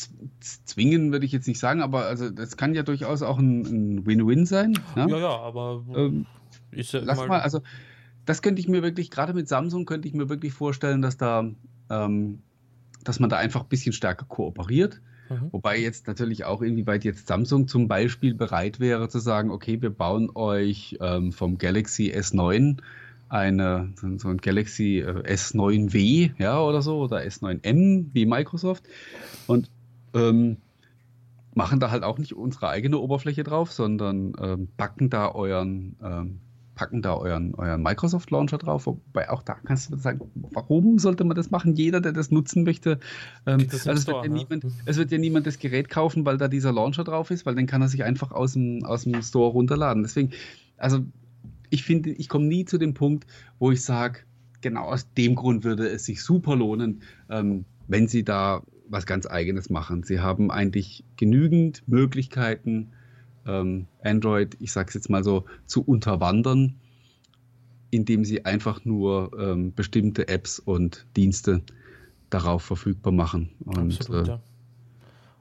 zwingen würde ich jetzt nicht sagen, aber also das kann ja durchaus auch ein Win-Win sein. Ja, ja, ja aber ähm, ist ja lass mal, mal, also das könnte ich mir wirklich, gerade mit Samsung könnte ich mir wirklich vorstellen, dass da, ähm, dass man da einfach ein bisschen stärker kooperiert. Mhm. Wobei jetzt natürlich auch inwieweit jetzt Samsung zum Beispiel bereit wäre zu sagen, okay, wir bauen euch ähm, vom Galaxy S9 eine, so ein Galaxy äh, S9W, ja, oder so, oder S9M wie Microsoft und ähm, machen da halt auch nicht unsere eigene Oberfläche drauf, sondern ähm, backen da euren ähm, packen da euren, euren Microsoft Launcher drauf. Wobei auch da kannst du sagen, warum sollte man das machen? Jeder, der das nutzen möchte. Ähm, also es, wird ja ne? niemand, es wird ja niemand das Gerät kaufen, weil da dieser Launcher drauf ist, weil den kann er sich einfach aus dem, aus dem Store runterladen. Deswegen, also ich finde, ich komme nie zu dem Punkt, wo ich sage, genau aus dem Grund würde es sich super lohnen, ähm, wenn sie da was ganz Eigenes machen. Sie haben eigentlich genügend Möglichkeiten, ähm, Android, ich sage es jetzt mal so, zu unterwandern, indem sie einfach nur ähm, bestimmte Apps und Dienste darauf verfügbar machen. Und, Absolut, äh, ja.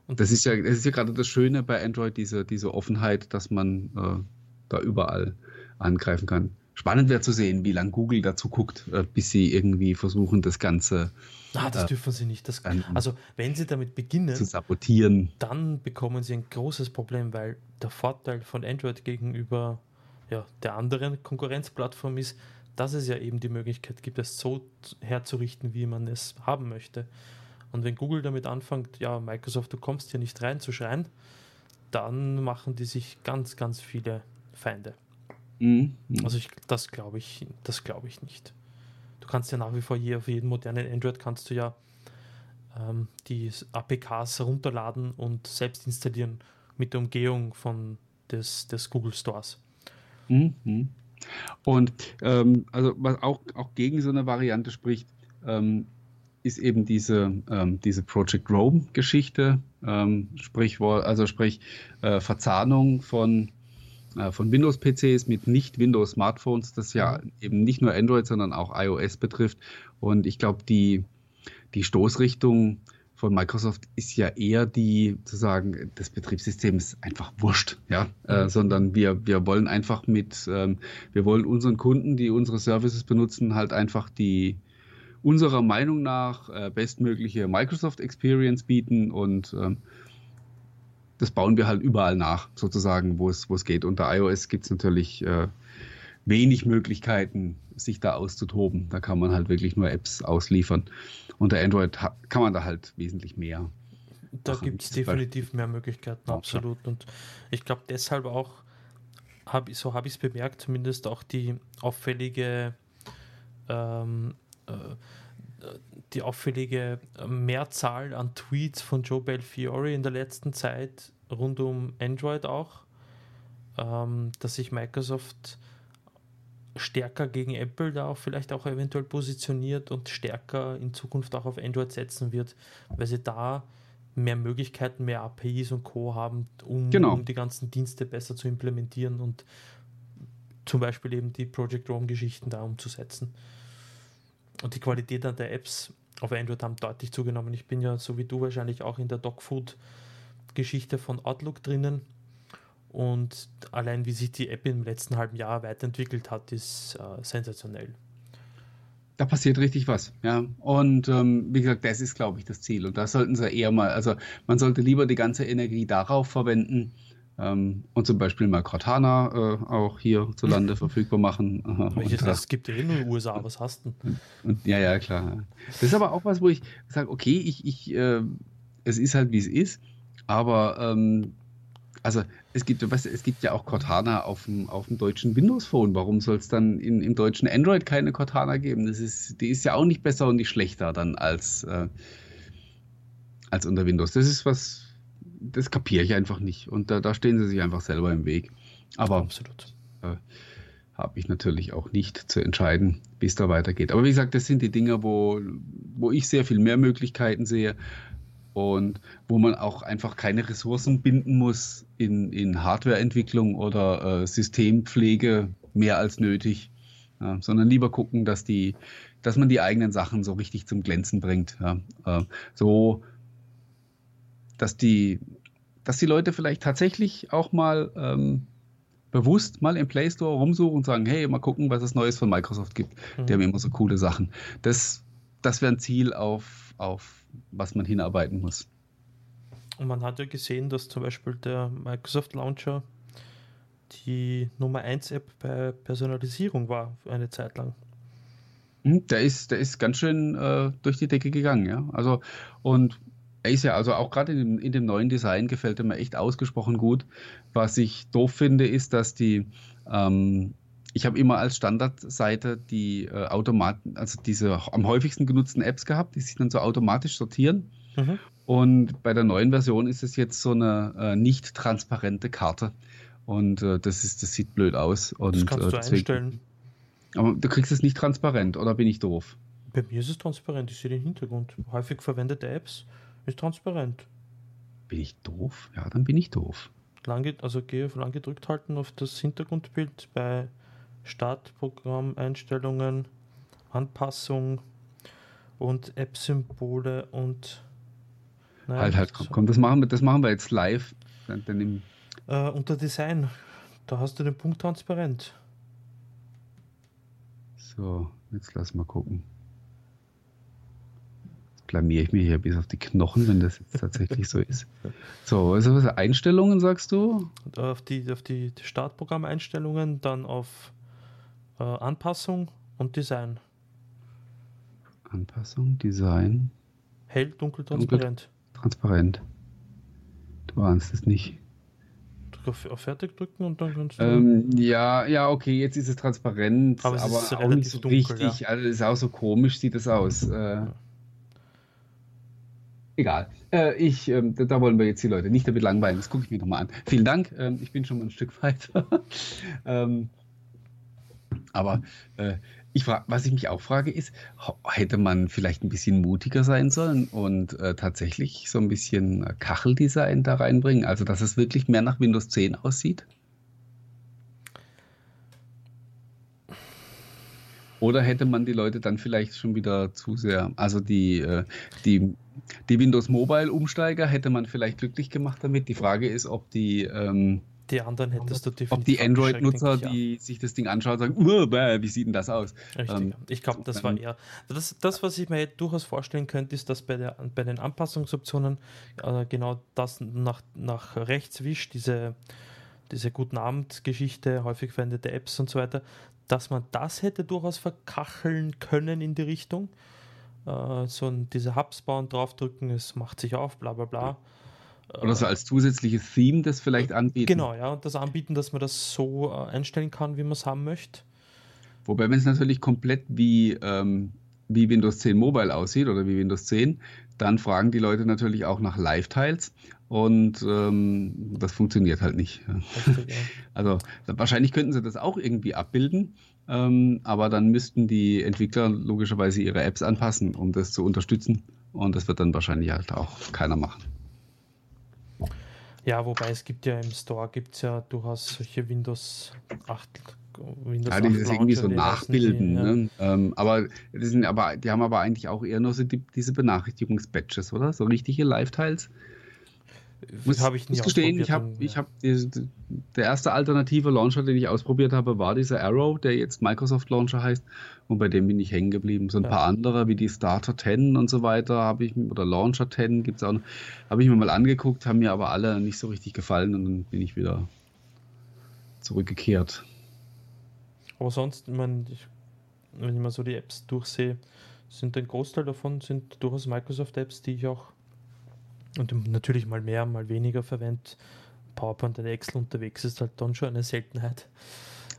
Und das ist ja, das ist ja gerade das Schöne bei Android, diese, diese Offenheit, dass man äh, da überall angreifen kann. Spannend wäre zu sehen, wie lange Google dazu guckt, äh, bis sie irgendwie versuchen, das Ganze. Ah, das äh, dürfen sie nicht. Das, also, wenn sie damit beginnen, zu sabotieren, dann bekommen sie ein großes Problem, weil der Vorteil von Android gegenüber ja, der anderen Konkurrenzplattform ist, dass es ja eben die Möglichkeit gibt, es so herzurichten, wie man es haben möchte. Und wenn Google damit anfängt, ja, Microsoft, du kommst hier nicht rein zu schreien, dann machen die sich ganz, ganz viele Feinde. Mhm. Also ich, das glaube ich, das glaube ich nicht. Du kannst ja nach wie vor je, auf jeden modernen Android kannst du ja ähm, die APKs runterladen und selbst installieren mit der Umgehung von des, des Google Stores. Mhm. Und ähm, also was auch, auch gegen so eine Variante spricht, ähm, ist eben diese, ähm, diese Project Rome-Geschichte, ähm, sprich, also sprich äh, Verzahnung von von Windows-PCs mit Nicht-Windows-Smartphones, das ja mhm. eben nicht nur Android, sondern auch iOS betrifft. Und ich glaube, die, die Stoßrichtung von Microsoft ist ja eher die, zu sagen, das Betriebssystem ist einfach wurscht, ja, äh, mhm. äh, sondern wir, wir wollen einfach mit, ähm, wir wollen unseren Kunden, die unsere Services benutzen, halt einfach die, unserer Meinung nach äh, bestmögliche Microsoft Experience bieten und ähm, das bauen wir halt überall nach, sozusagen, wo es, wo es geht. Unter iOS gibt es natürlich äh, wenig Möglichkeiten, sich da auszutoben. Da kann man halt wirklich nur Apps ausliefern. Unter Android kann man da halt wesentlich mehr. Da gibt es definitiv mehr Möglichkeiten, absolut. Und ich glaube deshalb auch, hab, so habe ich es bemerkt, zumindest auch die auffällige ähm, äh, die auffällige Mehrzahl an Tweets von Joe Belfiore in der letzten Zeit rund um Android auch, ähm, dass sich Microsoft stärker gegen Apple da auch vielleicht auch eventuell positioniert und stärker in Zukunft auch auf Android setzen wird, weil sie da mehr Möglichkeiten, mehr APIs und Co. haben, um, genau. um die ganzen Dienste besser zu implementieren und zum Beispiel eben die Project Rome-Geschichten da umzusetzen. Und die Qualität der Apps auf Android haben deutlich zugenommen. Ich bin ja so wie du wahrscheinlich auch in der Dogfood-Geschichte von Outlook drinnen. Und allein wie sich die App im letzten halben Jahr weiterentwickelt hat, ist äh, sensationell. Da passiert richtig was, ja. Und ähm, wie gesagt, das ist, glaube ich, das Ziel. Und da sollten sie eher mal, also man sollte lieber die ganze Energie darauf verwenden, ähm, und zum Beispiel mal Cortana äh, auch hier zu Lande *laughs* verfügbar machen. Welches, das gibt ja in den USA, was hast du? Und, ja, ja, klar. Das ist aber auch was, wo ich sage, okay, ich, ich, äh, es ist halt wie es ist, aber ähm, also es gibt, weißt, es gibt ja auch Cortana auf dem, auf dem deutschen Windows Phone. Warum soll es dann in, im deutschen Android keine Cortana geben? Das ist, die ist ja auch nicht besser und nicht schlechter dann als, äh, als unter Windows. Das ist was, das kapiere ich einfach nicht. Und da, da stehen sie sich einfach selber im Weg. Aber Absolut. Äh, habe ich natürlich auch nicht zu entscheiden, wie es da weitergeht. Aber wie gesagt, das sind die Dinge, wo, wo ich sehr viel mehr Möglichkeiten sehe und wo man auch einfach keine Ressourcen binden muss in, in Hardwareentwicklung oder äh, Systempflege mehr als nötig, ja, sondern lieber gucken, dass die, dass man die eigenen Sachen so richtig zum Glänzen bringt. Ja. Äh, so dass die, dass die Leute vielleicht tatsächlich auch mal ähm, bewusst mal im Play Store rumsuchen und sagen, hey, mal gucken, was es Neues von Microsoft gibt. Mhm. Die haben immer so coole Sachen. Das, das wäre ein Ziel, auf, auf was man hinarbeiten muss. Und man hat ja gesehen, dass zum Beispiel der Microsoft Launcher die Nummer 1 App bei Personalisierung war für eine Zeit lang. Hm, der ist, der ist ganz schön äh, durch die Decke gegangen, ja. Also, und er ist ja also auch gerade in, in, dem neuen Design gefällt er mir echt ausgesprochen gut. Was ich doof finde, ist, dass die, ähm, ich habe immer als Standardseite die äh, Automaten, also diese am häufigsten genutzten Apps gehabt, die sich dann so automatisch sortieren. Mhm. Und bei der neuen Version ist es jetzt so eine äh, nicht transparente Karte. Und äh, das, ist, das sieht blöd aus. Und, das kannst äh, du deswegen, einstellen. Aber du kriegst es nicht transparent, oder bin ich doof? Bei mir ist es transparent, ich sehe den Hintergrund. Häufig verwendete Apps ist transparent. Bin ich doof? Ja, dann bin ich doof. Lang, also gehe auf lang gedrückt halten auf das Hintergrundbild bei Startprogrammeinstellungen, Anpassung und App-Symbole und nein, halt, halt, komm, komm, das machen wir, das machen wir jetzt live. Dann, dann äh, unter Design, da hast du den Punkt transparent. So, jetzt lass mal gucken blamiere ich mir hier bis auf die Knochen, wenn das jetzt tatsächlich so ist. So, also was Einstellungen sagst du? Auf die, auf die Startprogrammeinstellungen, dann auf äh, Anpassung und Design. Anpassung, Design. Hell, dunkel, transparent. Dunkel, transparent. Du ahnst es nicht. Auf, auf, Fertig drücken und dann kannst du. Ähm, ja, ja, okay, jetzt ist es transparent, aber, aber auch nicht so dunkel, richtig. Ja. Also ist auch so komisch, sieht es aus. Äh, ja. Egal. Äh, ich, äh, da wollen wir jetzt die Leute nicht damit langweilen. Das gucke ich mir nochmal an. Vielen Dank. Ähm, ich bin schon mal ein Stück weiter. *laughs* ähm, aber äh, ich was ich mich auch frage, ist, hätte man vielleicht ein bisschen mutiger sein sollen und äh, tatsächlich so ein bisschen Kacheldesign da reinbringen? Also, dass es wirklich mehr nach Windows 10 aussieht? Oder hätte man die Leute dann vielleicht schon wieder zu sehr, also die, äh, die, die Windows Mobile Umsteiger hätte man vielleicht glücklich gemacht damit. Die Frage ist, ob die, ähm, die anderen hättest du definitiv. Ob die Android-Nutzer, die ja. sich das Ding anschauen, sagen, wie sieht denn das aus? Richtig. Ähm, ich glaube, das war eher. Das, das, was ich mir durchaus vorstellen könnte, ist, dass bei, der, bei den Anpassungsoptionen äh, genau das nach, nach rechts wischt, diese, diese Guten Abend-Geschichte, häufig verwendete Apps und so weiter, dass man das hätte durchaus verkacheln können in die Richtung. Äh, so ein, diese Hubs bauen, draufdrücken, es macht sich auf, bla bla bla. Oder so als zusätzliches Theme das vielleicht anbieten. Genau, ja, und das anbieten, dass man das so äh, einstellen kann, wie man es haben möchte. Wobei, wenn es natürlich komplett wie, ähm, wie Windows 10 Mobile aussieht oder wie Windows 10, dann fragen die Leute natürlich auch nach Live-Tiles und ähm, das funktioniert halt nicht. Richtig, ja. *laughs* Also wahrscheinlich könnten sie das auch irgendwie abbilden, ähm, aber dann müssten die Entwickler logischerweise ihre Apps anpassen, um das zu unterstützen. Und das wird dann wahrscheinlich halt auch keiner machen. Ja, wobei es gibt ja im Store gibt ja durchaus solche Windows 8 Windows ja, die das irgendwie so nachbilden. Ja. Ne? Ähm, aber, die sind aber die haben aber eigentlich auch eher nur so die, diese Benachrichtigungsbatches, oder? So richtige Live-Tiles. Muss, habe ich muss gestehen, ich habe, ich habe der erste alternative Launcher, den ich ausprobiert habe, war dieser Arrow, der jetzt Microsoft Launcher heißt, und bei dem bin ich hängen geblieben. So ein ja. paar andere, wie die Starter 10 und so weiter, habe ich oder Launcher 10 gibt es auch noch, habe ich mir mal angeguckt, haben mir aber alle nicht so richtig gefallen und dann bin ich wieder zurückgekehrt. Aber sonst, ich meine, ich, wenn ich mal so die Apps durchsehe, sind ein Großteil davon sind durchaus Microsoft-Apps, die ich auch und natürlich mal mehr, mal weniger verwende. PowerPoint und Excel unterwegs ist halt dann schon eine Seltenheit.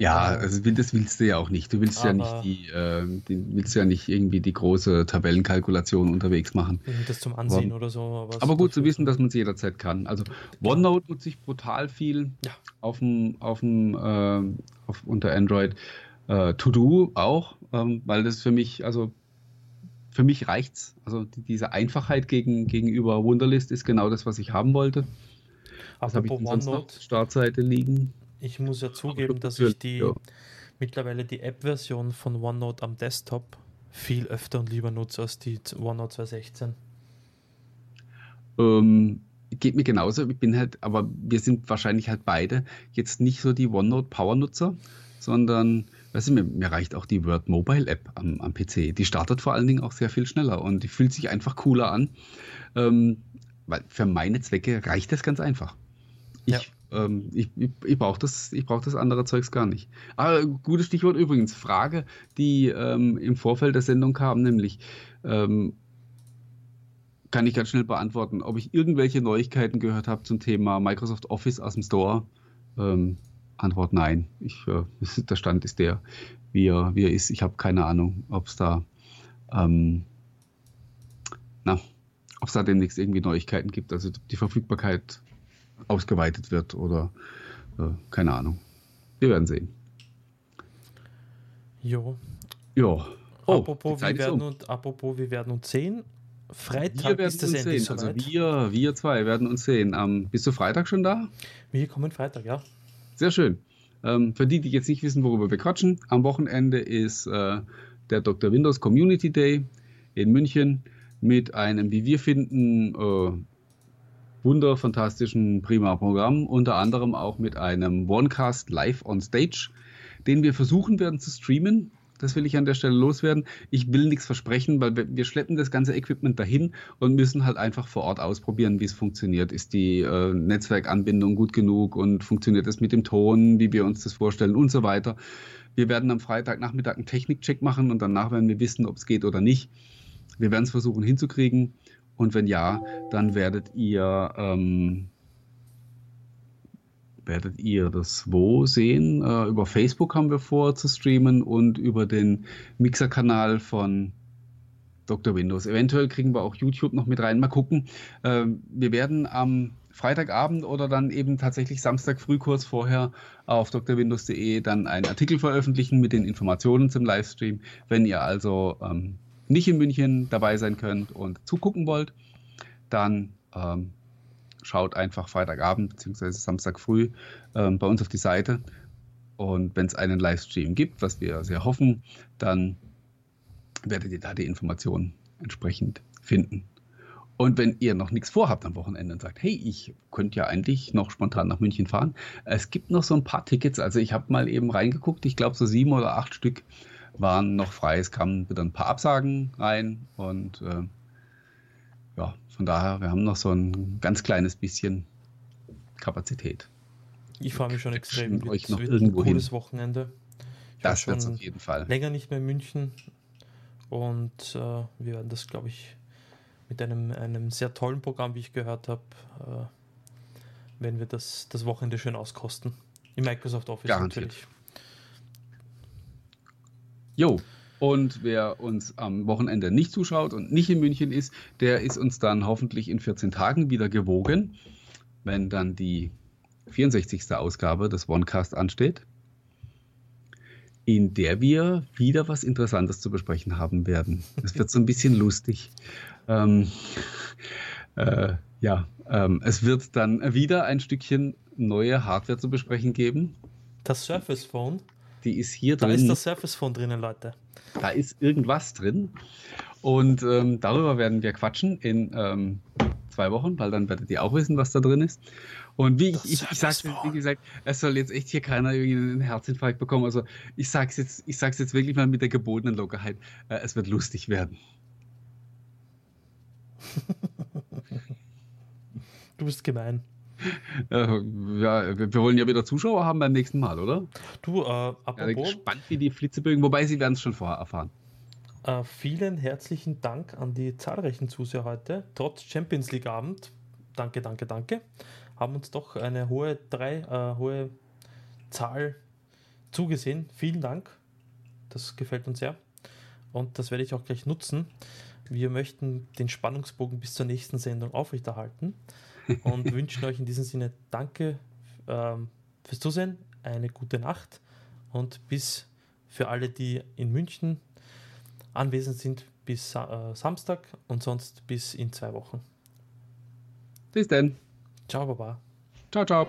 Ja, ähm, also das willst du ja auch nicht. Du willst ja nicht die, äh, die, willst ja nicht irgendwie die große Tabellenkalkulation unterwegs machen. Das zum Ansehen aber, oder so. Aber, aber gut zu wissen, dass man es jederzeit kann. Also OneNote nutze ich brutal viel ja. auf dem, auf dem, äh, auf, unter Android. Äh, to Do auch, ähm, weil das für mich, also für mich reicht's. Also die, diese Einfachheit gegen, gegenüber Wunderlist ist genau das, was ich haben wollte. Was habe ich denn sonst noch Startseite liegen? Ich muss ja zugeben, dass ich die ja. mittlerweile die App-Version von OneNote am Desktop viel öfter und lieber nutze als die OneNote 2016. Ähm, geht mir genauso. Ich bin halt, aber wir sind wahrscheinlich halt beide jetzt nicht so die OneNote Power-Nutzer, sondern weißt du, mir, mir, reicht auch die Word Mobile App am, am, PC. Die startet vor allen Dingen auch sehr viel schneller und die fühlt sich einfach cooler an. Ähm, weil für meine Zwecke reicht das ganz einfach. Ich ja. Ähm, ich, ich, ich brauche das, brauch das andere Zeugs gar nicht. Aber gutes Stichwort übrigens, Frage, die ähm, im Vorfeld der Sendung kam, nämlich ähm, kann ich ganz schnell beantworten, ob ich irgendwelche Neuigkeiten gehört habe zum Thema Microsoft Office aus dem Store. Ähm, Antwort nein. Ich, äh, *laughs* der Stand ist der, wie er, wie er ist. Ich habe keine Ahnung, ob es da, ähm, na, ob es da demnächst irgendwie Neuigkeiten gibt. Also die Verfügbarkeit ausgeweitet wird oder äh, keine Ahnung. Wir werden sehen. Jo. Ja. Oh, apropos, wir werden um. und, apropos, wir werden uns sehen. Freitag wir ist das sehen. Also wir, wir zwei werden uns sehen. Ähm, bist du Freitag schon da? Wir kommen Freitag, ja. Sehr schön. Ähm, für die, die jetzt nicht wissen, worüber wir quatschen, am Wochenende ist äh, der Dr. Windows Community Day in München mit einem, wie wir finden, äh, wunderfantastischen prima Programm, unter anderem auch mit einem OneCast live on Stage, den wir versuchen werden zu streamen. Das will ich an der Stelle loswerden. Ich will nichts versprechen, weil wir schleppen das ganze Equipment dahin und müssen halt einfach vor Ort ausprobieren, wie es funktioniert. Ist die äh, Netzwerkanbindung gut genug und funktioniert es mit dem Ton, wie wir uns das vorstellen und so weiter. Wir werden am Freitagnachmittag einen Technikcheck machen und danach werden wir wissen, ob es geht oder nicht. Wir werden es versuchen hinzukriegen und wenn ja, dann werdet ihr ähm, werdet ihr das wo sehen? Äh, über Facebook haben wir vor zu streamen und über den Mixer-Kanal von Dr. Windows. Eventuell kriegen wir auch YouTube noch mit rein. Mal gucken. Äh, wir werden am Freitagabend oder dann eben tatsächlich Samstag früh kurz vorher auf drwindows.de dann einen Artikel veröffentlichen mit den Informationen zum Livestream. Wenn ihr also ähm, nicht in München dabei sein könnt und zugucken wollt, dann ähm, schaut einfach Freitagabend bzw. Samstag früh ähm, bei uns auf die Seite. Und wenn es einen Livestream gibt, was wir sehr hoffen, dann werdet ihr da die Informationen entsprechend finden. Und wenn ihr noch nichts vorhabt am Wochenende und sagt, hey, ich könnte ja eigentlich noch spontan nach München fahren, es gibt noch so ein paar Tickets. Also ich habe mal eben reingeguckt, ich glaube so sieben oder acht Stück waren noch frei. Es kamen wieder ein paar Absagen rein und äh, ja, von daher, wir haben noch so ein ganz kleines bisschen Kapazität. Ich freue mich schon extrem. Euch noch irgendwo ein cooles hin. Wochenende. Ich das wird auf jeden Fall. Länger nicht mehr in München und äh, wir werden das, glaube ich, mit einem, einem sehr tollen Programm, wie ich gehört habe, äh, werden wir das, das Wochenende schön auskosten. Im Microsoft Office Garantiert. natürlich. Jo, und wer uns am Wochenende nicht zuschaut und nicht in München ist, der ist uns dann hoffentlich in 14 Tagen wieder gewogen, wenn dann die 64. Ausgabe des OneCast ansteht, in der wir wieder was Interessantes zu besprechen haben werden. Es wird so ein bisschen lustig. Ähm, äh, ja, ähm, es wird dann wieder ein Stückchen neue Hardware zu besprechen geben. Das Surface Phone? Die ist hier da drin. Da ist das Surface Phone drinnen, Leute. Da ist irgendwas drin. Und ähm, darüber werden wir quatschen in ähm, zwei Wochen, weil dann werdet ihr auch wissen, was da drin ist. Und wie ich, ich, ich sag's, wie gesagt, es soll jetzt echt hier keiner irgendwie einen Herzinfarkt bekommen. Also ich sag's jetzt, ich sag's jetzt wirklich mal mit der gebotenen Lockerheit. Äh, es wird lustig werden. *laughs* du bist gemein. Äh, ja, wir wollen ja wieder Zuschauer haben beim nächsten Mal, oder? Du, äh, apropos. Ja, gespannt wie die Flitzebögen, wobei sie werden es schon vorher erfahren. Äh, vielen herzlichen Dank an die zahlreichen Zuseher heute. Trotz Champions League Abend, danke, danke, danke, haben uns doch eine hohe, drei, äh, hohe Zahl zugesehen. Vielen Dank. Das gefällt uns sehr. Und das werde ich auch gleich nutzen. Wir möchten den Spannungsbogen bis zur nächsten Sendung aufrechterhalten und *laughs* wünschen euch in diesem Sinne Danke ähm, fürs Zusehen, eine gute Nacht und bis für alle, die in München anwesend sind, bis äh, Samstag und sonst bis in zwei Wochen. Bis dann. Ciao, Baba. Ciao, ciao.